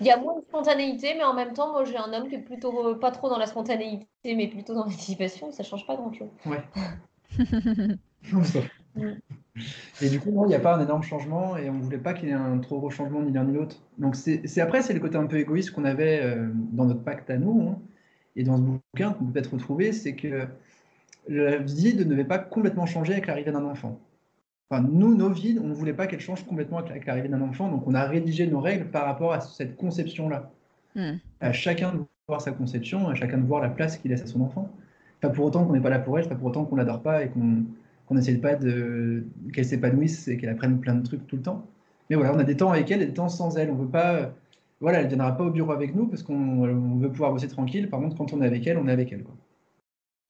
Il y a moins de spontanéité, mais en même temps, moi j'ai un homme qui est plutôt euh, pas trop dans la spontanéité, mais plutôt dans l'anticipation, ça change pas grand chose. Ouais. Et du coup, non, il n'y a pas un énorme changement et on ne voulait pas qu'il y ait un trop gros changement ni l'un ni l'autre. Donc c'est après, c'est le côté un peu égoïste qu'on avait euh, dans notre pacte à nous hein, et dans ce bouquin qu'on peut peut-être retrouver, c'est que la vie ne devait pas complètement changer avec l'arrivée d'un enfant. Enfin, nous, nos vies, on ne voulait pas qu'elles changent complètement avec l'arrivée d'un enfant, donc on a rédigé nos règles par rapport à cette conception-là. Hmm. À chacun de voir sa conception, à chacun de voir la place qu'il laisse à son enfant. Pas pour autant qu'on n'est pas là pour elle, pas pour autant qu'on l'adore pas et qu'on qu'on n'essaie pas de qu'elle s'épanouisse et qu'elle apprenne plein de trucs tout le temps. Mais voilà, on a des temps avec elle et des temps sans elle. On veut pas, voilà, elle ne viendra pas au bureau avec nous parce qu'on veut pouvoir bosser tranquille. Par contre, quand on est avec elle, on est avec elle. Quoi.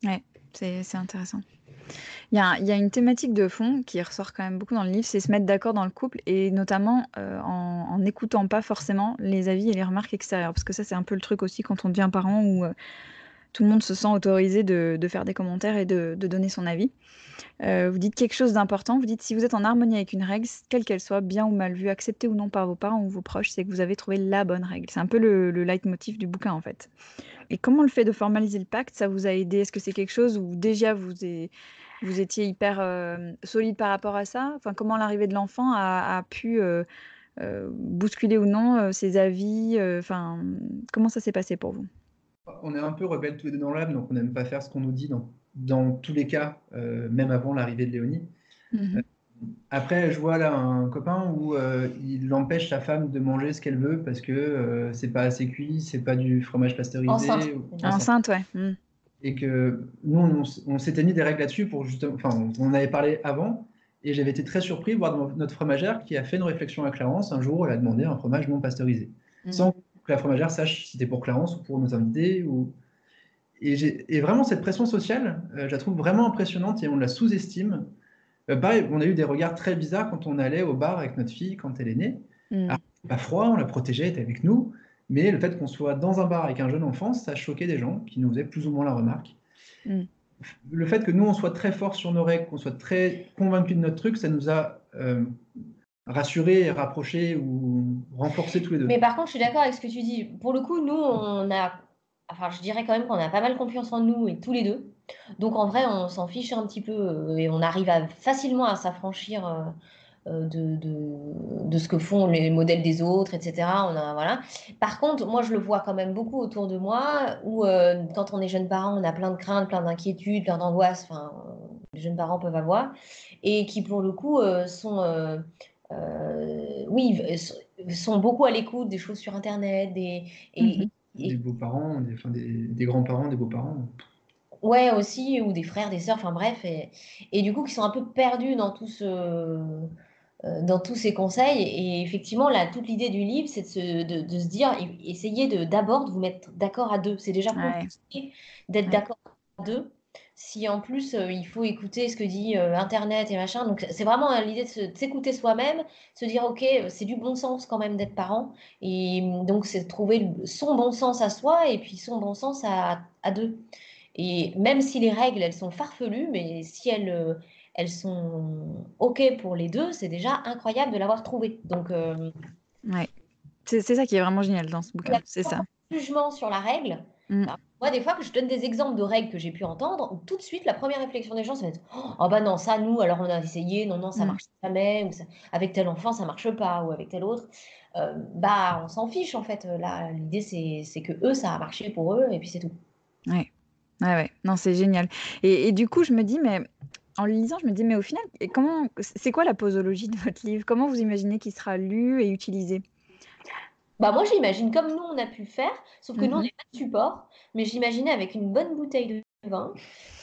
Ouais, c'est intéressant. Il y, a, une thématique de fond qui ressort quand même beaucoup dans le livre, c'est se mettre d'accord dans le couple et notamment euh, en n'écoutant pas forcément les avis et les remarques extérieures. Parce que ça, c'est un peu le truc aussi quand on devient parent où euh, tout le monde se sent autorisé de, faire des commentaires et de, donner son avis. Euh, vous dites quelque chose d'important, vous dites si vous êtes en harmonie avec une règle, quelle qu'elle soit, bien ou mal vue, acceptée ou non par vos parents ou vos proches, c'est que vous avez trouvé la bonne règle. C'est un peu le, le leitmotiv du bouquin en fait. Et comment le fait de formaliser le pacte, ça vous a aidé? Est-ce que c'est quelque chose où déjà vous, vous étiez hyper euh, solide par rapport à ça? Enfin, comment l'arrivée de l'enfant a, pu euh, bousculer ou non ses avis Enfin, comment ça s'est passé pour vous? On est un peu rebelles tous les deux dans l'âme, donc on n'aime pas faire ce qu'on nous dit dans dans tous les cas, euh, même avant l'arrivée de Léonie. Euh, après, je vois là un copain où euh, il empêche sa femme de manger ce qu'elle veut parce que c'est pas assez cuit, c'est pas du fromage pasteurisé. Enceinte, enceinte ouais. Mhm. Et que nous, on, on s'était mis des règles là-dessus pour justement. Enfin, on en avait parlé avant et j'avais été très surpris de voir notre fromagère qui a fait une réflexion à Clarence. Un jour, elle a demandé un fromage non pasteurisé, mhm. sans que la fromagère sache si c'était pour Clarence ou pour nos invités ou et, vraiment, cette pression sociale, euh, je la trouve vraiment impressionnante et on la sous-estime. Euh, pareil, on a eu des regards très bizarres quand on allait au bar avec notre fille quand elle est née. Mm. pas froid, on la protégeait, elle était avec nous. Mais le fait qu'on soit dans un bar avec un jeune enfant, ça choquait des gens qui nous faisaient plus ou moins la remarque. Mm. Le fait que nous, on soit très fort sur nos règles, qu'on soit très convaincus de notre truc, ça nous a euh, rassurés, rapprochés ou renforcés tous les deux. Mais par contre, je suis d'accord avec ce que tu dis. Pour le coup, nous, on a enfin, je dirais quand même qu'on a pas mal confiance en nous et tous les deux. Donc en vrai, on s'en fiche un petit peu euh, et on arrive à, facilement à s'affranchir euh, euh, de, de, ce que font les modèles des autres, etc. On a, voilà. Par contre, moi, je le vois quand même beaucoup autour de moi où quand on est jeune parent, on a plein de craintes, plein d'inquiétudes, plein d'angoisses, enfin, les jeunes parents peuvent avoir, et qui pour le coup sont... oui, sont beaucoup à l'écoute des choses sur Internet, des, et, mmh des beaux-parents, des, enfin, des, grands-parents, des beaux-parents. Ouais, aussi, ou des frères, des sœurs, enfin bref. Et, et, du coup, qui sont un peu perdus dans tout ce, euh, dans tous ces conseils. Et effectivement, là, toute l'idée du livre, c'est de se, de, se dire, essayez d'abord de, vous mettre d'accord à deux. C'est déjà compliqué d'être d'accord à deux si en plus euh, il faut écouter ce que dit euh, Internet et machin. Donc c'est vraiment euh, l'idée de s'écouter soi-même, se dire ok, c'est du bon sens quand même d'être parent. Et mm, donc c'est de trouver son bon sens à soi et puis son bon sens à, à, deux. Et même si les règles, elles sont farfelues, mais si elles, elles sont ok pour les deux, c'est déjà incroyable de l'avoir trouvé. Donc ouais. C'est ça qui est vraiment génial dans ce bouquin, c'est ça. Jugement sur la règle. Mm. Moi, des fois, que je donne des exemples de règles que j'ai pu entendre, tout de suite, la première réflexion des gens, va être Oh, bah non, ça, nous, alors on a essayé, non, non, ça mm. marche jamais, ou avec tel enfant, ça marche pas, ou avec tel autre. Euh, bah, on s'en fiche, en fait. Là, l'idée, c'est que eux, ça a marché pour eux, et puis c'est tout. Ouais. Ouais, ouais. Non, c'est génial. Et, et, du coup, je me dis, mais en le lisant, je me dis, mais au final, comment, c'est quoi la posologie de votre livre? Comment vous imaginez qu'il sera lu et utilisé? Bah moi j'imagine comme nous on a pu faire, sauf que nous on n'est mmh pas de support, mais j'imaginais avec une bonne bouteille de vin,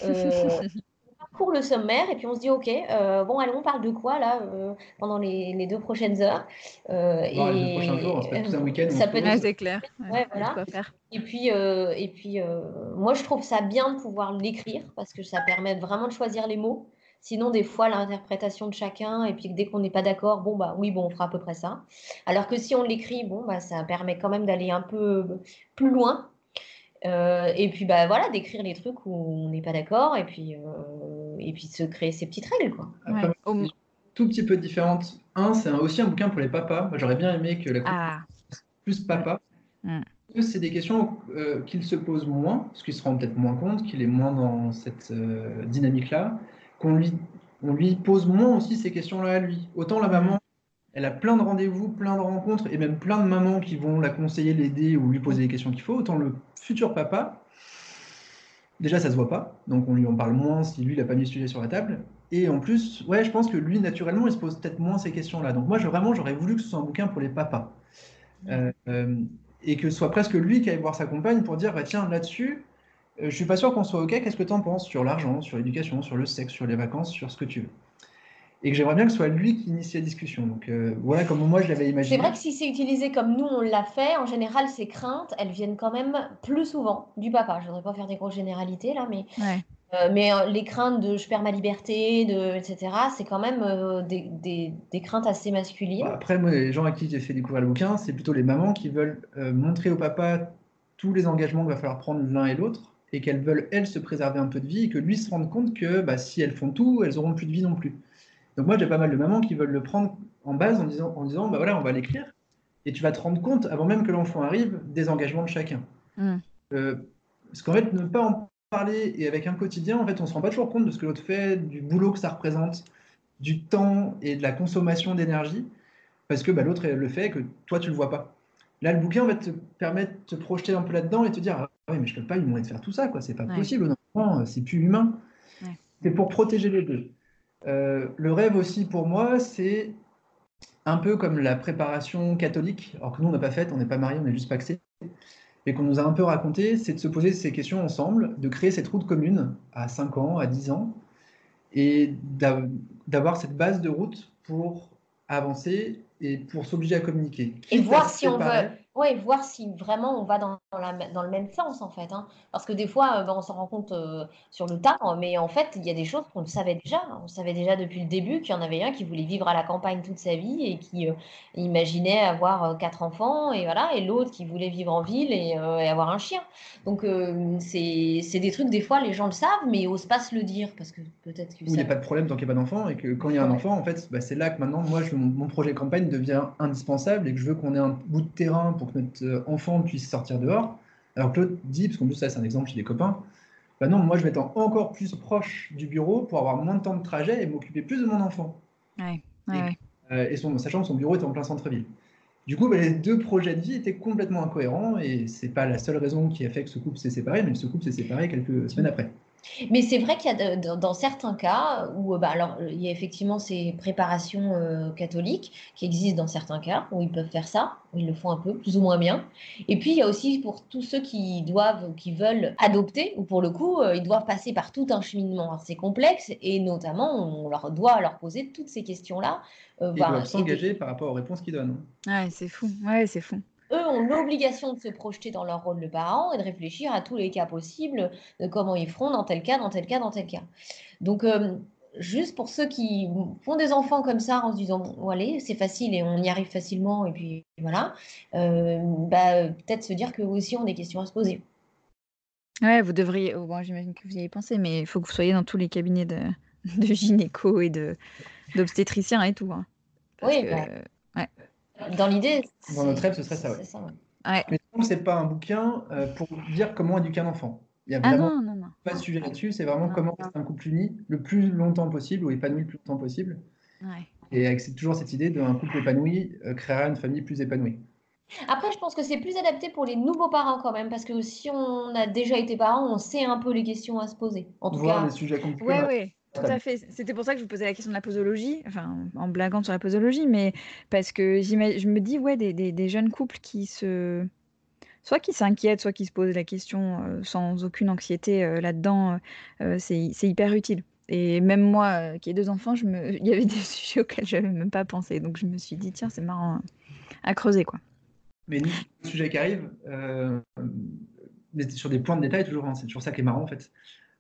euh, pour le sommaire et puis on se dit ok, euh, bon allons on parle de quoi là euh, pendant les, deux prochaines heures euh, et les prochains jours, ça peut être un week-end. Ça peut être c'est clair. Ouais, voilà. Et puis et puis moi je trouve ça bien de pouvoir l'écrire parce que ça permet vraiment de choisir les mots. Sinon, des fois, l'interprétation de chacun, et puis dès qu'on n'est pas d'accord, bon, bah oui, bon, on fera à peu près ça. Alors que si on l'écrit, bon, bah, ça permet quand même d'aller un peu plus loin. Euh, et puis, bah voilà, d'écrire les trucs où on n'est pas d'accord, et puis, euh, et puis de se créer ses petites règles, quoi. Tout petit peu différente. Un, c'est aussi un bouquin pour les papas. J'aurais bien aimé que la ah. plus papa. Mm. C'est des questions euh, qu'il se pose moins, parce qu'il se rend peut-être moins compte qu'il est moins dans cette dynamique-là qu'on lui, on lui pose moins aussi ces questions-là à lui. Autant la maman, elle a plein de rendez-vous, plein de rencontres, et même plein de mamans qui vont la conseiller, l'aider ou lui poser les questions qu'il faut. Autant le futur papa, déjà ça se voit pas, donc on lui en parle moins si lui il n'a pas mis le sujet sur la table. Et en plus, ouais, je pense que lui naturellement il se pose peut-être moins ces questions-là. Donc moi, je, vraiment, j'aurais voulu que ce soit un bouquin pour les papas. Euh, euh, et que ce soit presque lui qui aille voir sa compagne pour dire bah, tiens, là-dessus, euh, je suis pas sûr qu'on soit OK, qu'est-ce que tu en penses sur l'argent, sur l'éducation, sur le sexe, sur les vacances, sur ce que tu veux? Et que j'aimerais bien que ce soit lui qui initie la discussion. Donc voilà comment moi je l'avais imaginé. C'est vrai que si c'est utilisé comme nous on l'a fait, en général ces craintes, elles viennent quand même plus souvent du papa. Je voudrais pas faire des grosses généralités là, mais Ouais. Euh, mais euh, les craintes de je perds ma liberté, de, etc., c'est quand même euh, des, des- des craintes assez masculines. Bah, Après, moi, les gens à qui j'ai fait découvrir le bouquin, c'est plutôt les mamans qui veulent euh, montrer au papa tous les engagements qu'il va falloir prendre l'un et l'autre, et qu'elles veulent, elles, se préserver un peu de vie, et que lui se rende compte que bah, si elles font tout, elles auront plus de vie non plus. Donc moi, j'ai pas mal de mamans qui veulent le prendre en base en disant, en disant bah voilà, on va l'écrire, et tu vas te rendre compte, avant même que l'enfant arrive, des engagements de chacun. Mm. Euh, parce qu'en fait, ne pas en parler et avec un quotidien, en fait, on se rend pas toujours compte de ce que l'autre fait, du boulot que ça représente, du temps et de la consommation d'énergie, parce que bah, l'autre le fait et que toi tu le vois pas. Là, le bouquin va te permettre de te projeter un peu là-dedans et te dire ah oui, mais je peux pas lui demander de faire tout ça, quoi. C'est pas Ouais. possible, non, c'est plus humain. Ouais. C'est pour protéger les deux. Euh, le rêve aussi pour moi, c'est un peu comme la préparation catholique, alors que nous on n'a pas fait, on n'est pas mariés, on est juste paxés, et qu'on nous a un peu raconté, c'est de se poser ces questions ensemble, de créer cette route commune à 5 ans, à 10 ans, et d'a- d'avoir cette base de route pour avancer et pour s'obliger à communiquer. Et Quitte voir si on veut, ouais, voir si vraiment on va dans, dans la, dans le même sens en fait. hein. Parce que des fois, euh, ben, on s'en rend compte euh, sur le tas, mais en fait, il y a des choses qu'on le savait déjà. On savait déjà depuis le début qu'il y en avait un qui voulait vivre à la campagne toute sa vie et qui euh, imaginait avoir quatre enfants, et voilà, et l'autre qui voulait vivre en ville et, et avoir un chien. Donc c'est c'est des trucs, des fois, les gens le savent, mais ils osent pas se le dire parce que peut-être que où il n'y a pas de problème tant qu'il n'y a pas d'enfant, et que quand il y a un enfant, en fait, bah, c'est là que maintenant, moi, je, mon, mon projet campagne devient indispensable et que je veux qu'on ait un bout de terrain pour que notre euh, enfant puisse sortir dehors. Alors que l'autre dit, parce qu'en plus, ça, c'est un exemple chez des copains, bah non, moi, je vais être en- encore plus proche du bureau pour avoir moins de temps de trajet et m'occuper plus de mon enfant. Ouais, ouais, Et- ouais. Euh, et son, sachant que son bureau est en plein centre-ville. Du coup, bah, les deux projets de vie étaient complètement incohérents et c'est pas la seule raison qui a fait que ce couple s'est séparé, mais ce couple s'est séparé quelques semaines après. Mais c'est vrai qu'il y a de- dans- dans certains cas où euh, bah, alors il y a effectivement ces préparations euh, catholiques qui existent dans certains cas où ils peuvent faire ça, où ils le font un peu plus ou moins bien. Et puis il y a aussi pour tous ceux qui doivent, qui veulent adopter ou pour le coup euh, ils doivent passer par tout un cheminement assez complexe et notamment on leur doit leur poser toutes ces questions-là. euh, ils bah, doivent de- s'engager par rapport aux réponses qu'ils donnent. Ouais, c'est fou. Ouais, c'est fou. Eux ont l'obligation de se projeter dans leur rôle de parent et de réfléchir à tous les cas possibles, de comment ils feront dans tel cas, dans tel cas, dans tel cas. Donc, euh, juste pour ceux qui font des enfants comme ça en se disant, bon, allez, c'est facile et on y arrive facilement, et puis voilà, euh, bah, peut-être se dire que aussi ont des questions à se poser. Ouais, vous devriez. oh, bon, j'imagine que vous y avez pensé, mais il faut que vous soyez dans tous les cabinets de, de gynéco et de d'obstétriciens et tout. hein. Parce Oui, que- bah. Dans l'idée, Dans notre rêve, ce serait ça, ouais. c'est ça, ouais. Mais donc, c'est pas un bouquin euh, pour dire comment éduquer un enfant. Il y a Ah vraiment non, non, non. pas de sujet là-dessus, c'est vraiment Non, comment rester un couple uni le plus longtemps possible ou épanoui le plus longtemps possible. Ouais. Et avec c'est toujours cette idée d'un couple épanoui euh, créera une famille plus épanouie. Après, je pense que c'est plus adapté pour les nouveaux parents quand même, parce que si on a déjà été parent, on sait un peu les questions à se poser. En tout Voir cas, les sujets compliqués. Ouais, ouais, tout à fait. C'était pour ça que je vous posais la question de la posologie, enfin, en blaguant sur la posologie, mais parce que je me dis, ouais, des, des- des jeunes couples qui se. Soit qui s'inquiètent, soit qui se posent la question euh, sans aucune anxiété euh, là-dedans, euh, c'est c'est hyper utile. Et même moi, euh, qui ai deux enfants, je me... il y avait des sujets auxquels je n'avais même pas pensé. Donc je me suis dit, tiens, c'est marrant hein, à creuser, quoi. Mais nous, le sujet qui arrive, euh, mais sur des points de détail, toujours, hein, c'est toujours ça qui est marrant en fait.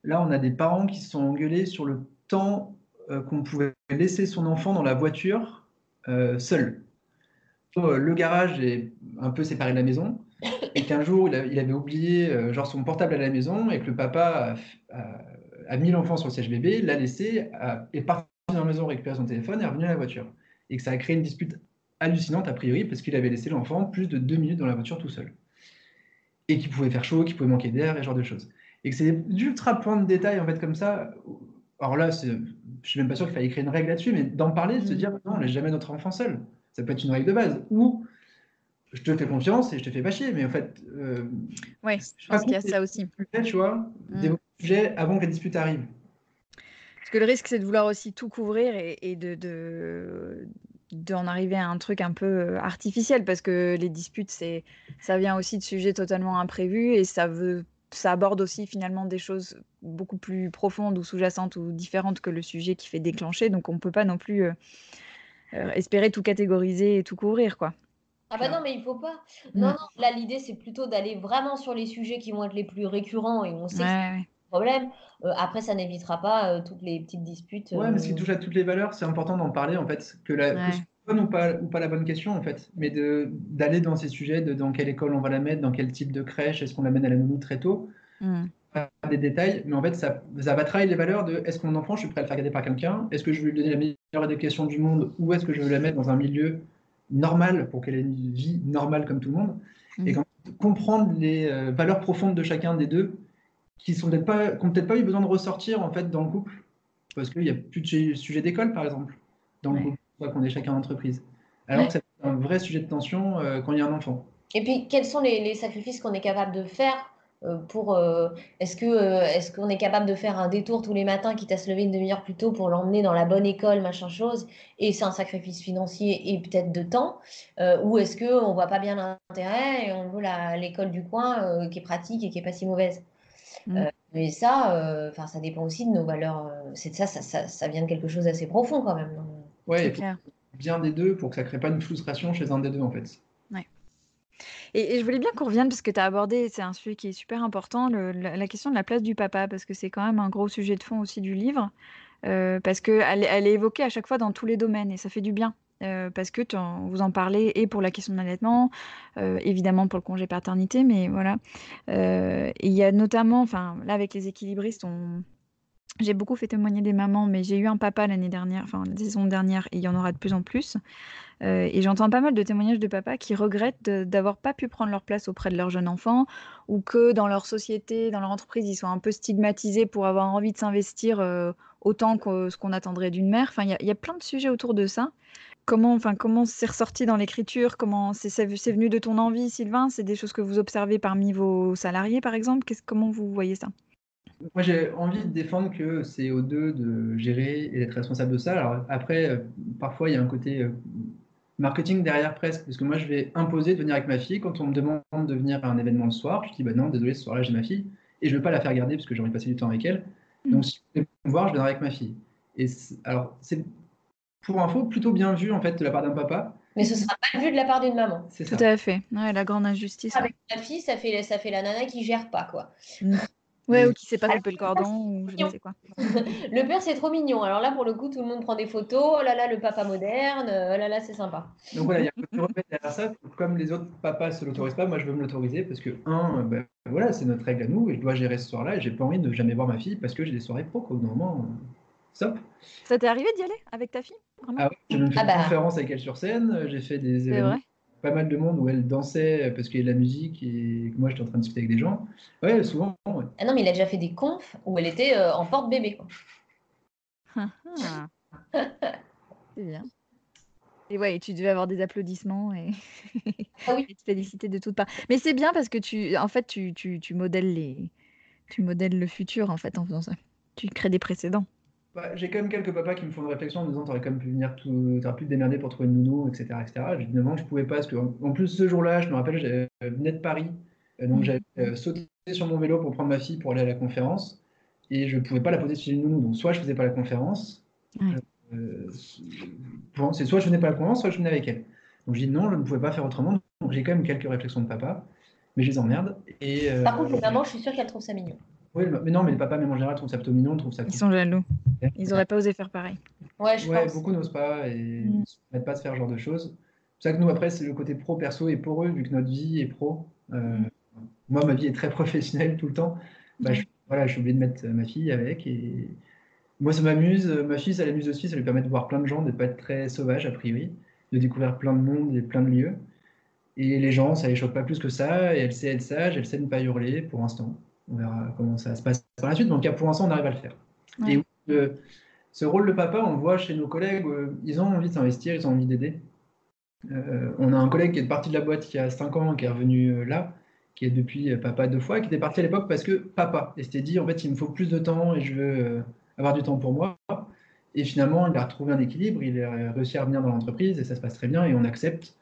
Là, on a des parents qui se sont engueulés sur le temps euh, qu'on pouvait laisser son enfant dans la voiture euh, seul. Euh, le garage est un peu séparé de la maison, et qu'un jour, il, avait oublié genre son portable à la maison, et que le papa a, mis l'enfant sur le siège bébé, l'a laissé, est parti dans la maison récupérer son téléphone et est revenu à la voiture. Et que ça a créé une dispute hallucinante a priori parce qu'il avait laissé l'enfant plus de deux minutes dans la voiture tout seul. Et qu'il pouvait faire chaud, qu'il pouvait manquer d'air et ce genre de choses. Et que c'est d'ultra points de détail en fait comme ça. Alors là, je suis même pas sûr qu'il fallait écrire une règle là-dessus, mais d'en parler, de se Mm. dire non, on laisse jamais notre enfant seul. Ça peut être une règle de base. Ou je te fais confiance et je te fais pas chier, mais en fait, euh, Ouais, je pense qu'il y a ça aussi. tu vois, Mm. des sujets avant que la dispute arrive. Parce que le risque, c'est de vouloir aussi tout couvrir et, et de, de, d'en arriver à un truc un peu euh, artificiel, parce que les disputes, c'est, ça vient aussi de sujets totalement imprévus et ça veut, ça aborde aussi finalement des choses beaucoup plus profondes ou sous-jacentes ou différentes que le sujet qui fait déclencher. Donc on ne peut pas non plus euh, euh, espérer tout catégoriser et tout couvrir, quoi. Ah bah non, mais il faut pas. Mm. Non, non, là, l'idée, c'est plutôt d'aller vraiment sur les sujets qui vont être les plus récurrents et on sait Ouais, que c'est ouais. un problème. Euh, après, ça n'évitera pas euh, toutes les petites disputes. Ouais, mais ce qui euh, touche à toutes les valeurs, c'est important d'en parler, en fait, que, la, Ouais. Bonne ou pas, ou pas la bonne question, en fait, mais d'aller dans ces sujets, de dans quelle école on va la mettre, dans quel type de crèche, est-ce qu'on l'amène à la nounou très tôt, Mm. pas des détails, mais en fait, ça, ça va travailler les valeurs de est-ce que mon enfant, je suis prêt à le faire garder par quelqu'un, est-ce que je veux lui donner la meilleure éducation du monde, ou est-ce que je veux la mettre dans un milieu normal pour qu'elle ait une vie normale comme tout le monde, et Mm. quand- comprendre les euh, valeurs profondes de chacun des deux, qui sont peut-être pas, qui ont peut-être pas eu besoin de ressortir en fait dans le couple, parce qu'il n'y a plus de su- sujet d'école par exemple, dans le couple, soit qu'on est chacun en entreprise. Alors Ouais. que c'est un vrai sujet de tension euh, quand il y a un enfant. Et puis, quels sont les, les sacrifices qu'on est capable de faire euh, pour. euh, est-ce que, euh, est-ce qu'on est capable de faire un détour tous les matins, quitte à se lever une demi-heure plus tôt pour l'emmener dans la bonne école, machin chose, et c'est un sacrifice financier et peut-être de temps, euh, ou est-ce qu'on voit pas bien l'intérêt et on veut l'école du coin qui est pratique et qui est pas si mauvaise Mm. Mais ça, enfin, ça dépend aussi de nos valeurs. c'est ça, ça, ça, ça vient de quelque chose d'assez profond quand même. Ouais, bien des deux pour que ça crée pas une frustration chez un des deux en fait. Et, et je voulais bien qu'on revienne, parce que tu as abordé, c'est un sujet qui est super important, le- la, la question de la place du papa, parce que c'est quand même un gros sujet de fond aussi du livre, euh, parce qu'elle elle est évoquée à chaque fois dans tous les domaines, et ça fait du bien. euh, parce que t'en- vous en parlez et pour la question de l'allaitement, euh, évidemment pour le congé paternité, mais voilà. Il y a notamment, enfin là avec les équilibristes, on... j'ai beaucoup fait témoigner des mamans, mais j'ai eu un papa l'année dernière, enfin la saison dernière, et il y en aura de plus en plus. Euh, et j'entends pas mal de témoignages de papas qui regrettent d'avoir pas pu prendre leur place auprès de leur jeune enfant ou que dans leur société, dans leur entreprise, ils sont un peu stigmatisés pour avoir envie de s'investir euh, autant que ce qu'on attendrait d'une mère. Enfin, il y, y a plein de sujets autour de ça. Comment, enfin, comment c'est ressorti dans l'écriture? Comment c'est venu de ton envie, Sylvain? C'est des choses que vous observez parmi vos salariés, par exemple? Comment vous voyez ça? Moi, j'ai envie de défendre que c'est aux deux de gérer et d'être responsable de ça. Alors après, euh, parfois, il y a un côté euh, marketing derrière presque, parce que moi, je vais imposer de venir avec ma fille. Quand on me demande de venir à un événement le soir, je dis bah non, désolé, ce soir-là, j'ai ma fille, et je ne veux pas la faire garder parce que j'ai envie de passer du temps avec elle. Mhm. Donc, si vous voulez me voir, je viendrai avec ma fille. Et c'est- alors, c'est pour info plutôt bien vu en fait de la part d'un papa. Mais ce sera pas vu de la part d'une maman. C'est Tout ça. à fait. Ouais, la grande injustice. Avec la fille, ça fait, ça fait la nana qui gère pas, quoi. Ouais, Mm. ou qui sait pas couper le cordon, ou je ne sais quoi. Le père, c'est trop mignon. Alors là, pour le coup, tout le monde prend des photos. Oh là là, le papa moderne. euh, Oh là là, c'est sympa. Donc voilà, il y a un peu de remède derrière ça. Comme les autres papas ne se l'autorisent pas, moi je veux me l'autoriser parce que, un, euh, ben, voilà, c'est notre règle à nous et je dois gérer ce soir-là et j'ai pas envie de jamais voir ma fille parce que j'ai des soirées pro. Quoi. Euh, stop. Ça t'est arrivé d'y aller avec ta fille Vraiment? Ah ouais, j'ai même fait Ah une bah. conférence avec elle sur scène, euh, j'ai fait des événements, vrai pas mal de monde où elle dansait parce qu'il y a de la musique et que moi j'étais en train de discuter avec des gens. Ouais, souvent, ouais. Ah non, mais il a déjà fait des confs où elle était euh, en porte-bébé. C'est bien. Et ouais, tu devais avoir des applaudissements et, Ah oui. et te féliciter de toutes parts. Mais c'est bien parce que tu, en fait, tu, tu, tu modèles les, tu modèles le futur en fait en faisant ça. Tu crées des précédents. Bah, j'ai quand même quelques papas qui me font une réflexion en me disant t'aurais quand même pu venir tout, t'aurais pu te démerder pour trouver une nounou, etc. etc. Évidemment, je pouvais pas parce que en, plus ce jour-là, je me rappelle, j'avais euh, venais de Paris, euh, donc Mhm. j'avais euh, sauté sur mon vélo pour prendre ma fille pour aller à la conférence et je pouvais pas la poser chez une nounou. Donc soit je faisais pas la conférence, Ouais. euh, c'est soit je venais pas à la conférence, soit je venais avec elle. Donc j'ai dit non, je ne pouvais pas faire autrement. Donc j'ai quand même quelques réflexions de papa, mais je les emmerde. Et, euh, Par contre, les mamans, je suis sûre qu'elles trouvent ça mignon. oui, mais non, mais les papas, même en général, trouvent ça plutôt mignon, trouvent ça Ils cool. sont jaloux. Ils auraient pas osé faire pareil. Ouais, je Ouais, pense. beaucoup n'osent pas et Mm. ne se permettent pas de faire ce genre de choses. C'est pour ça que nous, après, c'est le côté pro-perso et poreux, vu que notre vie est pro. Euh, Mm. Moi, ma vie est très professionnelle tout le temps. Bah, je, voilà, je suis obligé de mettre ma fille avec. Et moi, ça m'amuse. Ma fille, ça l'amuse aussi. Ça lui permet de voir plein de gens, de ne pas être très sauvage, a priori, de découvrir plein de monde et plein de lieux. Et les gens, ça les choque pas plus que ça. Et elle sait être sage, elle sait ne pas hurler pour l'instant. On verra comment ça se passe par la suite. Donc, pour l'instant, on arrive à le faire. Ouais. Et ce rôle de papa, on le voit chez nos collègues, ils ont envie de s'investir, ils ont envie d'aider. on a un collègue qui est parti de la boîte il y a 5 ans, qui est revenu là, qui est depuis papa deux fois, qui était parti à l'époque parce que papa, et s'était dit en fait il me faut plus de temps et je veux avoir du temps pour moi. Et finalement, il a retrouvé un équilibre, il a réussi à revenir dans l'entreprise et ça se passe très bien et on accepte.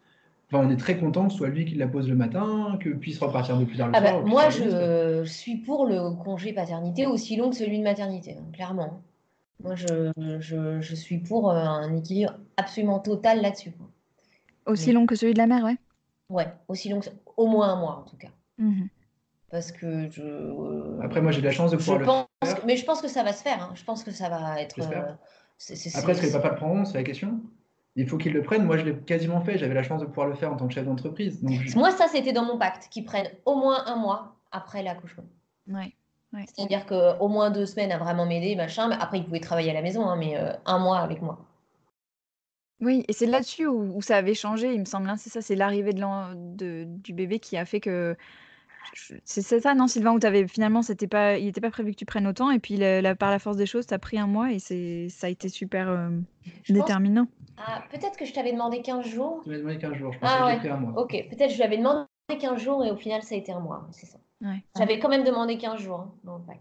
Enfin, on est très content que ce soit lui qui la pose le matin, que puisse repartir un peu plus tard le ah bah, soir. moi, je suis pour le congé paternité aussi long que celui de maternité, hein, clairement. Moi, je, je, je, suis pour euh, un équilibre absolument total là-dessus. Aussi long que celui de la mère, ouais Ouais, aussi long que au moins un mois en tout cas. Mmh Parce que je. Euh, Après, moi, j'ai de la chance de pouvoir le faire. mais je pense que ça va se faire. Hein. Je pense que ça va être. Après, est-ce que les papas le prendront C'est la question. Il faut qu'ils le prennent. Moi, je l'ai quasiment fait. J'avais la chance de pouvoir le faire en tant que chef d'entreprise. Moi, ça, c'était dans mon pacte, qu'ils prennent au moins un mois après l'accouchement. Ouais. C'est-à-dire qu'au moins deux semaines à vraiment m'aider, machin. Mais après, ils pouvaient travailler à la maison, hein, mais euh, un mois avec moi. Oui, et c'est là-dessus où, ça avait changé, il me semble. Hein. c'est ça, c'est l'arrivée de, du bébé qui a fait que c'est ça, non, Sylvain, où avais, finalement, c'était pas, il n'était pas prévu que tu prennes autant, et puis par la force des choses, tu as pris un mois, et c'est, ça a été super euh, déterminant. Ah, peut-être que je t'avais demandé 15 jours. Tu m'avais demandé 15 jours, je pensais ah, que pris un mois. Ok, peut-être que je lui avais demandé 15 jours, et au final, ça a été un mois, c'est ça. J'avais quand même demandé 15 jours hein, dans le pack.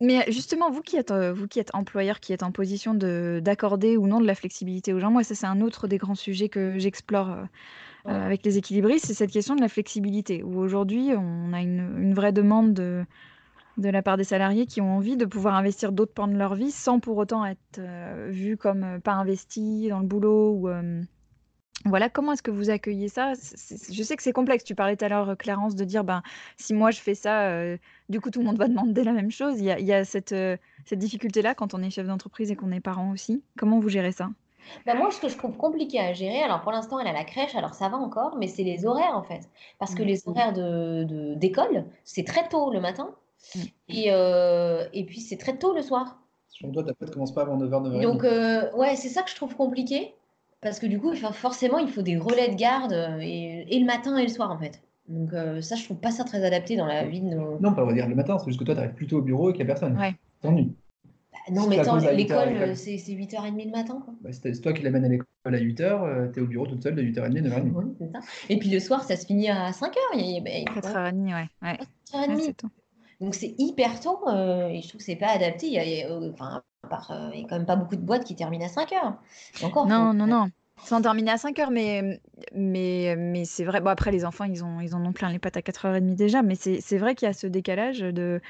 Mais justement, vous qui êtes, euh, vous qui êtes employeur, qui êtes en position de, d'accorder ou non de la flexibilité aux gens, moi, ça, c'est un autre des grands sujets que j'explore. Euh, euh, avec les équilibristes, c'est cette question de la flexibilité, où aujourd'hui, on a une, vraie demande de, de, la part des salariés qui ont envie de pouvoir investir d'autres pans de leur vie sans pour autant être euh, vus comme pas investis dans le boulot. Ou, voilà, comment est-ce que vous accueillez ça? Je sais que c'est complexe. Tu parlais tout à l'heure, Clarence, de dire ben, si moi je fais ça, du coup tout le monde va demander la même chose. Il y a, il y a cette, cette difficulté-là quand on est chef d'entreprise et qu'on est parent aussi. Comment vous gérez ça? Bah, moi, ce que je trouve compliqué à gérer, alors pour l'instant, elle a la crèche, alors ça va encore, mais c'est les horaires en fait. Parce que mmh. les horaires de, d'école, c'est très tôt le matin, mmh. et, euh, et puis c'est très tôt le soir. Toi, ta ne commence pas avant 9h, 9h. Donc, euh, ouais, c'est ça que je trouve compliqué, parce que du coup, forcément, il faut des relais de garde, euh, et, et le matin et le soir en fait. Donc, ça, je trouve pas ça très adapté dans la vie de nos. Non, pas dire le matin, c'est juste que toi, tu arrives plutôt au bureau et qu'il n'y a personne. Ouais. T'ennuies. Non, mais attends, l'école, c'est 8h30 le matin. Bah, c'est toi qui l'amènes à l'école à 8h, tu es au bureau toute seule de 8h30 9h30. Oui, c'est ça. Et puis le soir, ça se finit à 5h. Il 4h30, ouais. ouais. 4h30. Donc c'est hyper tôt euh, et je trouve que c'est pas adapté. Il y a, euh, euh, il y a quand même pas beaucoup de boîtes qui terminent à 5h. Encore, non, non, non. Sans terminer à 5 h mais, mais, mais c'est vrai. Bon, après, les enfants, ils, ont, ils en ont plein les pattes à 4h30 déjà, mais c'est vrai qu'il y a ce décalage de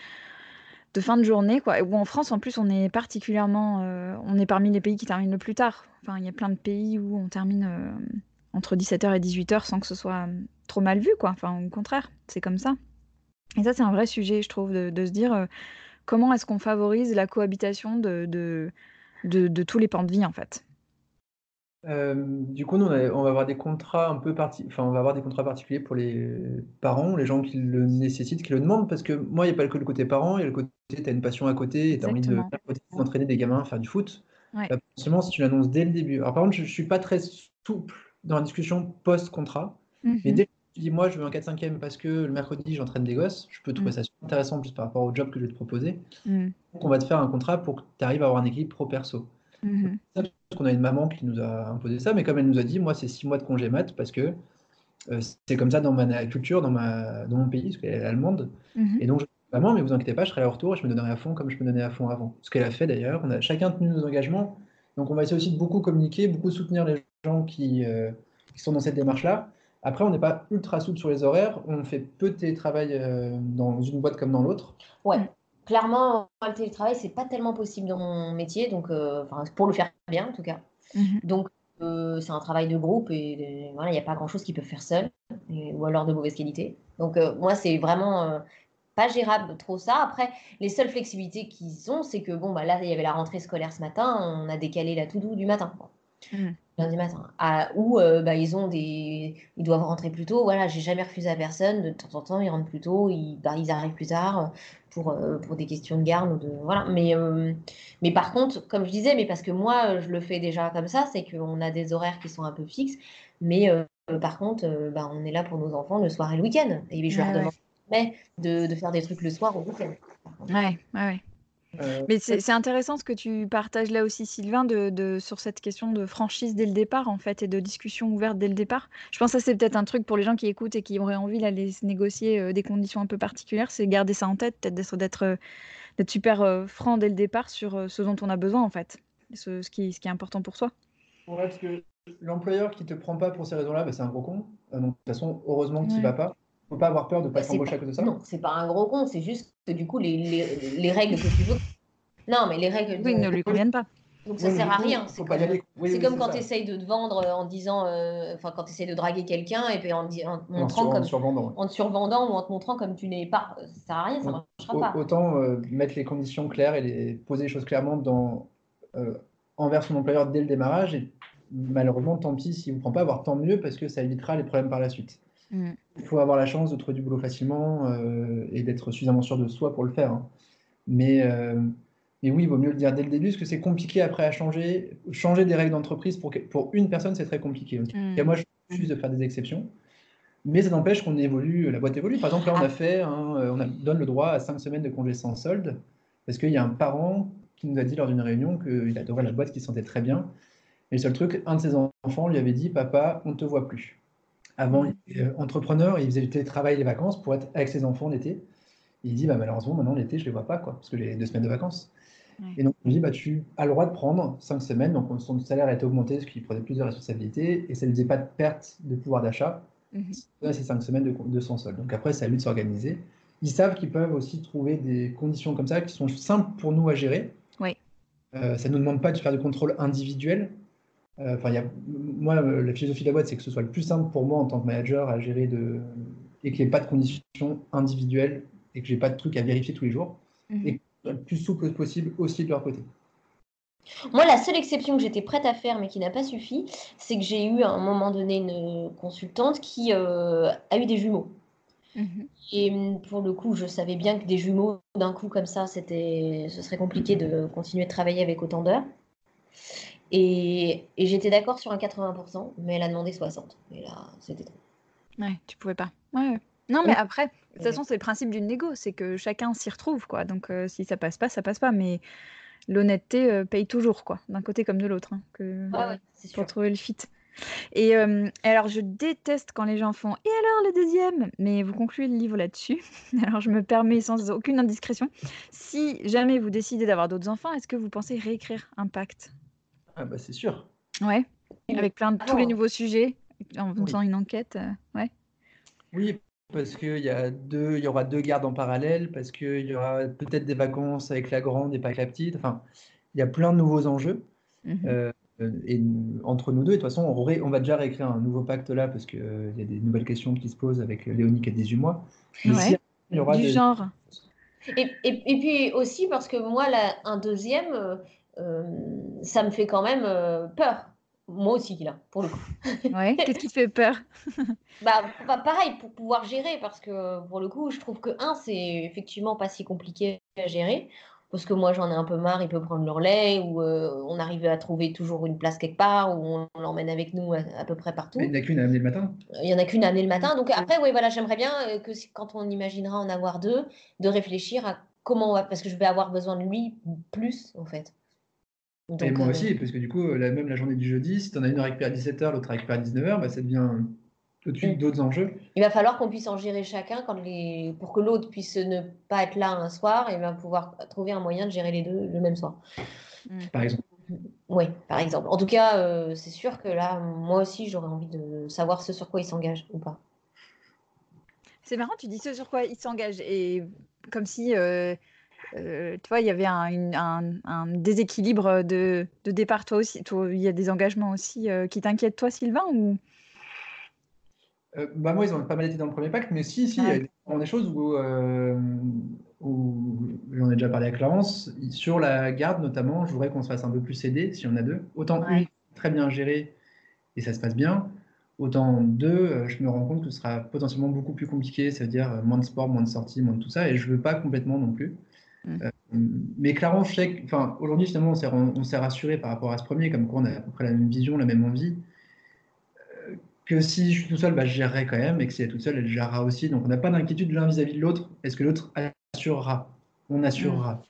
de fin de journée, quoi. Ou en France, en plus, on est particulièrement, euh, on est parmi les pays qui terminent le plus tard. Enfin, il y a plein de pays où on termine euh, entre 17h et 18h sans que ce soit euh, trop mal vu, quoi. Enfin, au contraire, c'est comme ça. Et ça, c'est un vrai sujet, je trouve, de, se dire comment est-ce qu'on favorise la cohabitation de, de, tous les pans de vie, en fait? Euh, du coup, nous, on, va avoir des contrats un peu parti enfin, on va avoir des contrats particuliers pour les parents, les gens qui le nécessitent, qui le demandent, parce que moi, il n'y a pas que le côté parent, il y a le côté, tu as une passion à côté, et tu as envie de d'entraîner des gamins à faire du foot. Ouais. seulement si tu l'annonces dès le début. Alors, par contre, je ne suis pas très souple dans la discussion post-contrat, mais mmh dès tu dis, moi, je veux un 4-5e parce que le mercredi, j'entraîne des gosses, je peux trouver mmh. ça super intéressant plus par rapport au job que je vais te proposer. Mmh. Donc, on va te faire un contrat pour que tu arrives à avoir un équilibre pro-perso. Mmh parce qu'on a une maman qui nous a imposé ça, mais comme elle nous a dit, moi, c'est six mois de congé mat parce que euh, c'est comme ça dans ma culture, dans, ma, dans mon pays, parce qu'elle est allemande. Mmh et donc, je maman, mais vous inquiétez pas, je serai à retour et je me donnerai à fond comme je me donnais à fond avant. Ce qu'elle a fait d'ailleurs. On a chacun tenu nos engagements. Donc, on va essayer aussi de beaucoup communiquer, beaucoup soutenir les gens qui, euh, qui sont dans cette démarche-là. Après, on n'est pas ultra souple sur les horaires. On fait peu de télétravail euh, dans une boîte comme dans l'autre. Ouais clairement, le télétravail, c'est pas tellement possible dans mon métier, donc euh, pour le faire bien en tout cas. Mhm. Donc euh, c'est un travail de groupe et voilà, il n'y a pas grand chose qu'ils peuvent faire seuls, ou alors de mauvaise qualité. Donc euh, moi, c'est vraiment pas gérable trop ça. Après, les seules flexibilités qu'ils ont, c'est que bon, bah là, il y avait la rentrée scolaire ce matin, on a décalé la tout doux du matin. Mhm. Lundi matin. Ou bah, ils ont des. Ils doivent rentrer plus tôt. Voilà, j'ai jamais refusé à personne. De temps en temps, ils rentrent plus tôt, ils, bah, ils arrivent plus tard pour, euh, pour des questions de garde ou de voilà. Mais, euh, mais par contre, comme je disais, mais parce que moi je le fais déjà comme ça, c'est qu'on a des horaires qui sont un peu fixes, mais euh, par contre, bah, on est là pour nos enfants le soir et le week-end. Et je leur demande de, de, faire des trucs le soir ou le week-end. Ouais, ouais, Euh, Mais c'est intéressant ce que tu partages là aussi, Sylvain, de, sur cette question de franchise dès le départ, en fait, et de discussion ouverte dès le départ. Je pense que ça, c'est peut-être un truc pour les gens qui écoutent et qui auraient envie d'aller négocier euh, des conditions un peu particulières, c'est garder ça en tête, peut-être d'être euh, super franc dès le départ sur ce dont on a besoin, en fait, ce, qui, ce qui est important pour soi. Ouais, parce que l'employeur qui te prend pas pour ces raisons-là, bah, c'est un gros con. donc, de toute façon, heureusement que tu n'y vas pas faut pas avoir peur de ne pas bah, s'embaucher à cause de ça. Non, c'est pas un gros con, c'est juste que du coup, les, les, les, règles que tu veux. Non, mais les règles. Oui, ne lui conviennent pas. Donc ça sert à rien. C'est comme, quand tu essayes de te vendre en disant, euh, enfin quand tu essayes de draguer quelqu'un et puis en, en te montrant comme, en, survendant. en te survendant ou en te montrant comme tu n'es pas, ça sert à rien, ça marchera pas. Autant euh, mettre les conditions claires et les, poser les choses clairement dans, euh, envers son employeur dès le démarrage. Et malheureusement, tant pis s'il ne vous prend pas, avoir tant mieux parce que ça évitera les problèmes par la suite. Mm. Il faut avoir la chance de trouver du boulot facilement euh, et d'être suffisamment sûr de soi pour le faire. Hein. Mais, euh, mais oui, il vaut mieux le dire dès le début, parce que c'est compliqué après à changer. Changer des règles d'entreprise pour, pour une personne, c'est très compliqué. Mm. Et moi, je refuse de faire des exceptions. Mais ça n'empêche qu'on évolue, la boîte évolue. Par exemple, là, on a fait, on donne le droit à 5 semaines de congé sans solde, parce qu'il y a un parent qui nous a dit lors d'une réunion qu'il adorait la boîte, qu'il sentait très bien. Et le seul truc, un de ses enfants lui avait dit Papa, on ne te voit plus. Avant, il était euh, entrepreneur, il faisait du télétravail les vacances pour être avec ses enfants l'été. Il dit bah, malheureusement, maintenant l'été, je ne les vois pas, quoi, parce que j'ai deux semaines de vacances. Et donc, on lui dit bah, tu as le droit de prendre cinq semaines. Donc, son salaire a été augmenté parce qu'il prenait plus de responsabilités et ça ne lui faisait pas de perte de pouvoir d'achat. Mm ces cinq semaines de, de son sol. Donc, après, c'est à lui de s'organiser. Ils savent qu'ils peuvent aussi trouver des conditions comme ça qui sont simples pour nous à gérer. Oui. Euh, ça ne nous demande pas de faire du contrôle individuel. Euh, enfin, moi, euh, la philosophie de la boîte, c'est que ce soit le plus simple pour moi en tant que manager à gérer de, et qu'il n'y ait pas de conditions individuelles et que j'ai pas de trucs à vérifier tous les jours mhm. et le plus souple possible aussi de leur côté. Moi, la seule exception que j'étais prête à faire, mais qui n'a pas suffi, c'est que j'ai eu à un moment donné une consultante qui euh, a eu des jumeaux. Mhm. Et mm, pour le coup, je savais bien que des jumeaux, d'un coup comme ça, c'était, ce serait compliqué de continuer de travailler avec autant d'heures. Et, j'étais d'accord sur un 80%, mais elle a demandé 60%. Et là, c'était trop. Ouais, tu pouvais pas. Ouais. Non, mais après, de toute façon, c'est le principe d'une négo, c'est que chacun s'y retrouve, quoi. Donc, euh, si ça passe pas, ça passe pas. Mais l'honnêteté euh, paye toujours, quoi, d'un côté comme de l'autre, hein, que, pour trouver le fit. Et, euh, alors, je déteste quand les gens font Et alors le deuxième? Mais vous concluez le livre là-dessus. Alors, je me permets sans aucune indiscrétion. Si jamais vous décidez d'avoir d'autres enfants, est-ce que vous pensez réécrire un pacte? Ah bah c'est sûr. Ouais. Avec plein de tous les nouveaux sujets, en faisant une enquête. Euh, ouais. Oui, parce qu'il y a deux, il y aura deux gardes en parallèle, parce qu'il y aura peut-être des vacances avec la grande et pas avec la petite. Enfin, il y a plein de nouveaux enjeux. Mhm. Euh, et entre nous deux, de toute façon, on, on va déjà réécrire un nouveau pacte là, parce qu'il euh, il y a des nouvelles questions qui se posent avec Léonie qui a 18 mois. ouais. il y aura du genre. Et, et, et, puis aussi parce que moi, là, un deuxième, euh, ça me fait quand même euh, peur. Moi aussi, là, pour le coup. Ouais, qu'est-ce qui te fait peur? Bah, bah, pareil, pour pouvoir gérer, parce que pour le coup, je trouve que, un, c'est effectivement pas si compliqué à gérer, parce que moi, j'en ai un peu marre, il peut prendre le relais, ou euh, on arrive à trouver toujours une place quelque part, ou on, l'emmène avec nous à, peu près partout. il n'y en a qu'une à amener le matin Il n'y en a qu'une à amener le matin. Donc après, oui, voilà, j'aimerais bien que quand on imaginera en avoir deux, de réfléchir à comment on va, parce que je vais avoir besoin de lui plus, en fait et moi aussi, euh, parce que du coup, la, même la journée du jeudi, si tu en as une récupère à 17h, l'autre récupère à 19h, bah, ça devient tout de suite mm. d'autres enjeux. Il va falloir qu'on puisse en gérer chacun quand les... pour que l'autre puisse ne pas être là un soir et va pouvoir trouver un moyen de gérer les deux le même soir. Mm. Par exemple. Oui, par exemple. En tout cas, euh, c'est sûr que là, moi aussi, j'aurais envie de savoir ce sur quoi il s'engage ou pas. C'est marrant, tu dis ce sur quoi il s'engage et comme si euh, euh, tu vois, il y avait un, déséquilibre de, départ. Toi aussi, il y a des engagements aussi euh, qui t'inquiètent, toi, Sylvain ou... Euh, bah moi, ils ont pas mal été dans le premier pacte, mais si, si, il y a des choses où, où j'en ai déjà parlé avec Clarence. Sur la garde, notamment, je voudrais qu'on se fasse un peu plus aider, si on a deux. Autant une, très bien gérée, et ça se passe bien. Autant deux, je me rends compte que ce sera potentiellement beaucoup plus compliqué, c'est-à-dire moins de sport, moins de sorties, moins de tout ça, et je veux pas complètement non plus. Mm. Euh, mais clairement, enfin, aujourd'hui, finalement, on s'est rassuré par rapport à ce premier, comme quoi on a à peu près la même vision, la même envie. Euh, que si je suis tout seul, bah, je gérerai quand même, et que si elle est toute seule, elle gérera aussi. Donc on n'a pas d'inquiétude l'un vis-à-vis de l'autre. Est-ce que l'autre assurera? On assurera.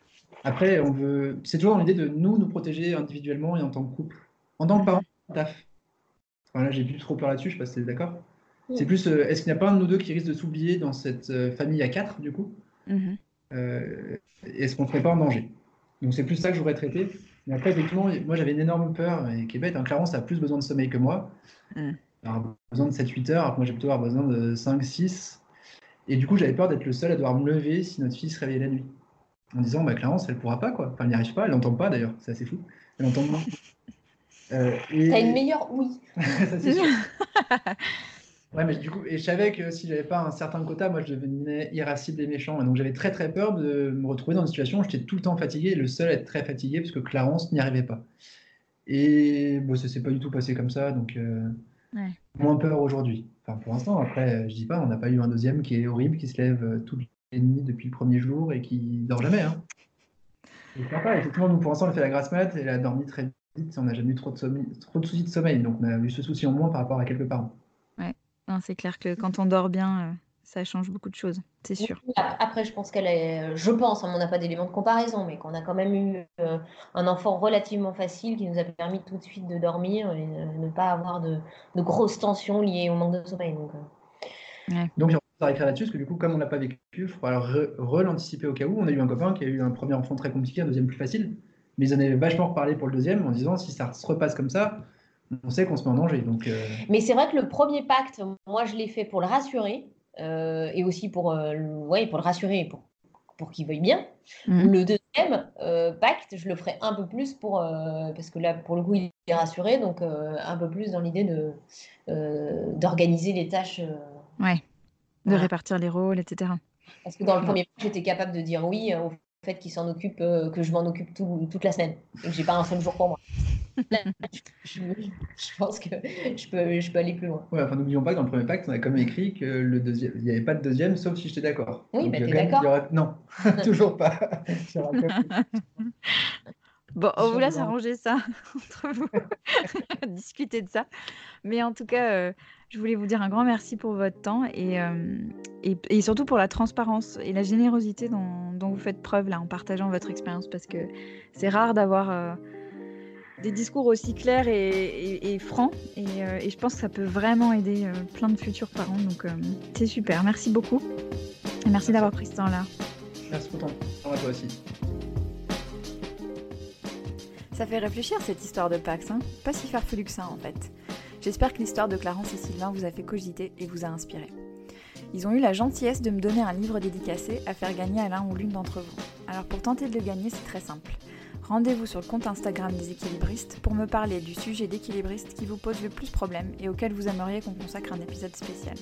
Après, on veut, c'est toujours l'idée de nous nous protéger individuellement et en tant que couple. En tant que parent, taf. Enfin, là, j'ai plus trop peur là-dessus, je sais pas si tu es d'accord. C'est plus, euh, est-ce qu'il n'y a pas un de nous deux qui risque de s'oublier dans cette famille à quatre, du coup? Mhm. Euh, Est-ce qu'on ne serait pas en danger? Donc, c'est plus ça que j'aurais traité. Mais après, effectivement, moi, j'avais une énorme peur, et qui est bête, hein, Clarence a plus besoin de sommeil que moi. Mm. Elle a besoin de 7-8 heures, alors que moi, j'ai plutôt avoir besoin de 5-6. Et du coup, j'avais peur d'être le seul à devoir me lever si notre fille se réveillait la nuit. En disant, bah, Clarence, elle pourra pas, quoi. Enfin, elle n'y arrive pas, elle n'entend pas d'ailleurs, c'est assez fou. Elle entend moins. Euh, et... T'as une meilleure oui. Ça, c'est sûr. Ouais, mais du coup, et je savais que si j'avais pas un certain quota, moi, je devenais irascible et méchant. Et donc, j'avais très, très peur de me retrouver dans une situation où j'étais tout le temps fatigué, et le seul à être très fatigué, parce que Clarence n'y arrivait pas. Et bon, ça s'est pas du tout passé comme ça, donc euh, Ouais. moins peur aujourd'hui. Enfin, pour l'instant, après, je dis pas, on n'a pas eu un deuxième qui est horrible, qui se lève euh, toutes les nuits depuis le premier jour et qui dort jamais. Hein. J'espère pas. Effectivement, nous, pour l'instant, on a fait la grasse mat et elle a dormi très vite. On n'a jamais eu trop de, sommeil- trop de soucis de sommeil, donc on a eu ce souci en moins par rapport à quelques parents. Non, c'est clair que quand on dort bien, euh, ça change beaucoup de choses, c'est sûr. Ap- Après, je pense qu'elle est, je pense, hein, on n'a pas d'éléments de comparaison, mais qu'on a quand même eu euh, un enfant relativement facile qui nous a permis tout de suite de dormir et de ne pas avoir de, de grosses tensions liées au manque de sommeil. Donc, euh, Donc, j'ai envie d'écrire là-dessus, parce que du coup, comme on l'a pas vécu, il faut alors re- re-l'anticiper au cas où. On a eu un copain qui a eu un premier enfant très compliqué, un deuxième plus facile, mais ils en avaient vachement reparlé pour le deuxième en disant si ça se repasse comme ça, on sait qu'on se met en danger. Donc, euh, Mais c'est vrai que le premier pacte, moi, je l'ai fait pour le rassurer euh, et aussi pour, euh, le, ouais, pour le rassurer, pour, pour qu'il veuille bien. Mhm. Le deuxième euh, pacte, je le ferai un peu plus pour, euh, parce que là, pour le coup, il est rassuré, donc euh, un peu plus dans l'idée de euh, d'organiser les tâches. euh, Ouais. De Voilà. répartir les rôles, etc. Parce que dans le premier pacte, j'étais capable de dire oui au fait qu'il s'en occupe, euh, que je m'en occupe tout- toute la semaine et que j'ai pas un seul jour pour moi. Je, je pense que je peux, je peux aller plus loin. ouais, enfin, n'oublions pas que dans le premier pacte, on a quand même écrit que le deuxième, il n'y avait pas de deuxième, sauf si j'étais d'accord. Oui, Donc, bah, t'es d'accord. aura- Non, toujours pas. Bon, on vous laisse arranger ça entre vous, discuter de ça. Mais en tout cas, euh, je voulais vous dire un grand merci pour votre temps et, euh, et, et surtout pour la transparence et la générosité dont, dont vous faites preuve là en partageant votre expérience parce que c'est rare d'avoir euh, des discours aussi clairs et, et- et francs et, euh, et je pense que ça peut vraiment aider euh, plein de futurs parents. Donc euh, c'est super, merci beaucoup et merci d'avoir pris ce temps-là. Merci pour ton temps à toi aussi. Ça fait réfléchir cette histoire de Pax, hein pas si farfelu que ça en fait. J'espère que l'histoire de Clarence et Sylvain vous a fait cogiter et vous a inspiré. Ils ont eu la gentillesse de me donner un livre dédicacé à faire gagner à l'un ou l'une d'entre vous. Alors pour tenter de le gagner, c'est très simple. Rendez-vous sur le compte Instagram des équilibristes pour me parler du sujet d'équilibriste qui vous pose le plus problème et auquel vous aimeriez qu'on consacre un épisode spécial.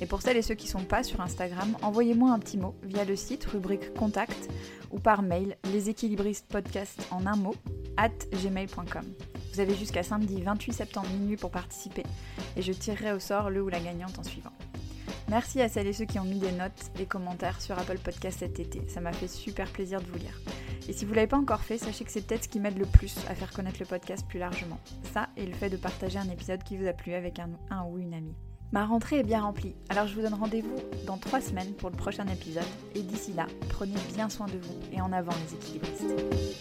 Et pour celles et ceux qui sont pas sur Instagram, envoyez-moi un petit mot via le site rubrique contact ou par mail leséquilibristes-podcast en un mot at gmail.com. Vous avez jusqu'à samedi 28 septembre minuit pour participer et je tirerai au sort le ou la gagnante en suivant. Merci à celles et ceux qui ont mis des notes, des commentaires sur Apple Podcast cet été. Ça m'a fait super plaisir de vous lire. Et si vous l'avez pas encore fait, sachez que c'est peut-être ce qui m'aide le plus à faire connaître le podcast plus largement. Ça et le fait de partager un épisode qui vous a plu avec un, un ou une amie. Ma rentrée est bien remplie, alors je vous donne rendez-vous dans trois semaines pour le prochain épisode. Et d'ici là, prenez bien soin de vous et en avant les équilibristes.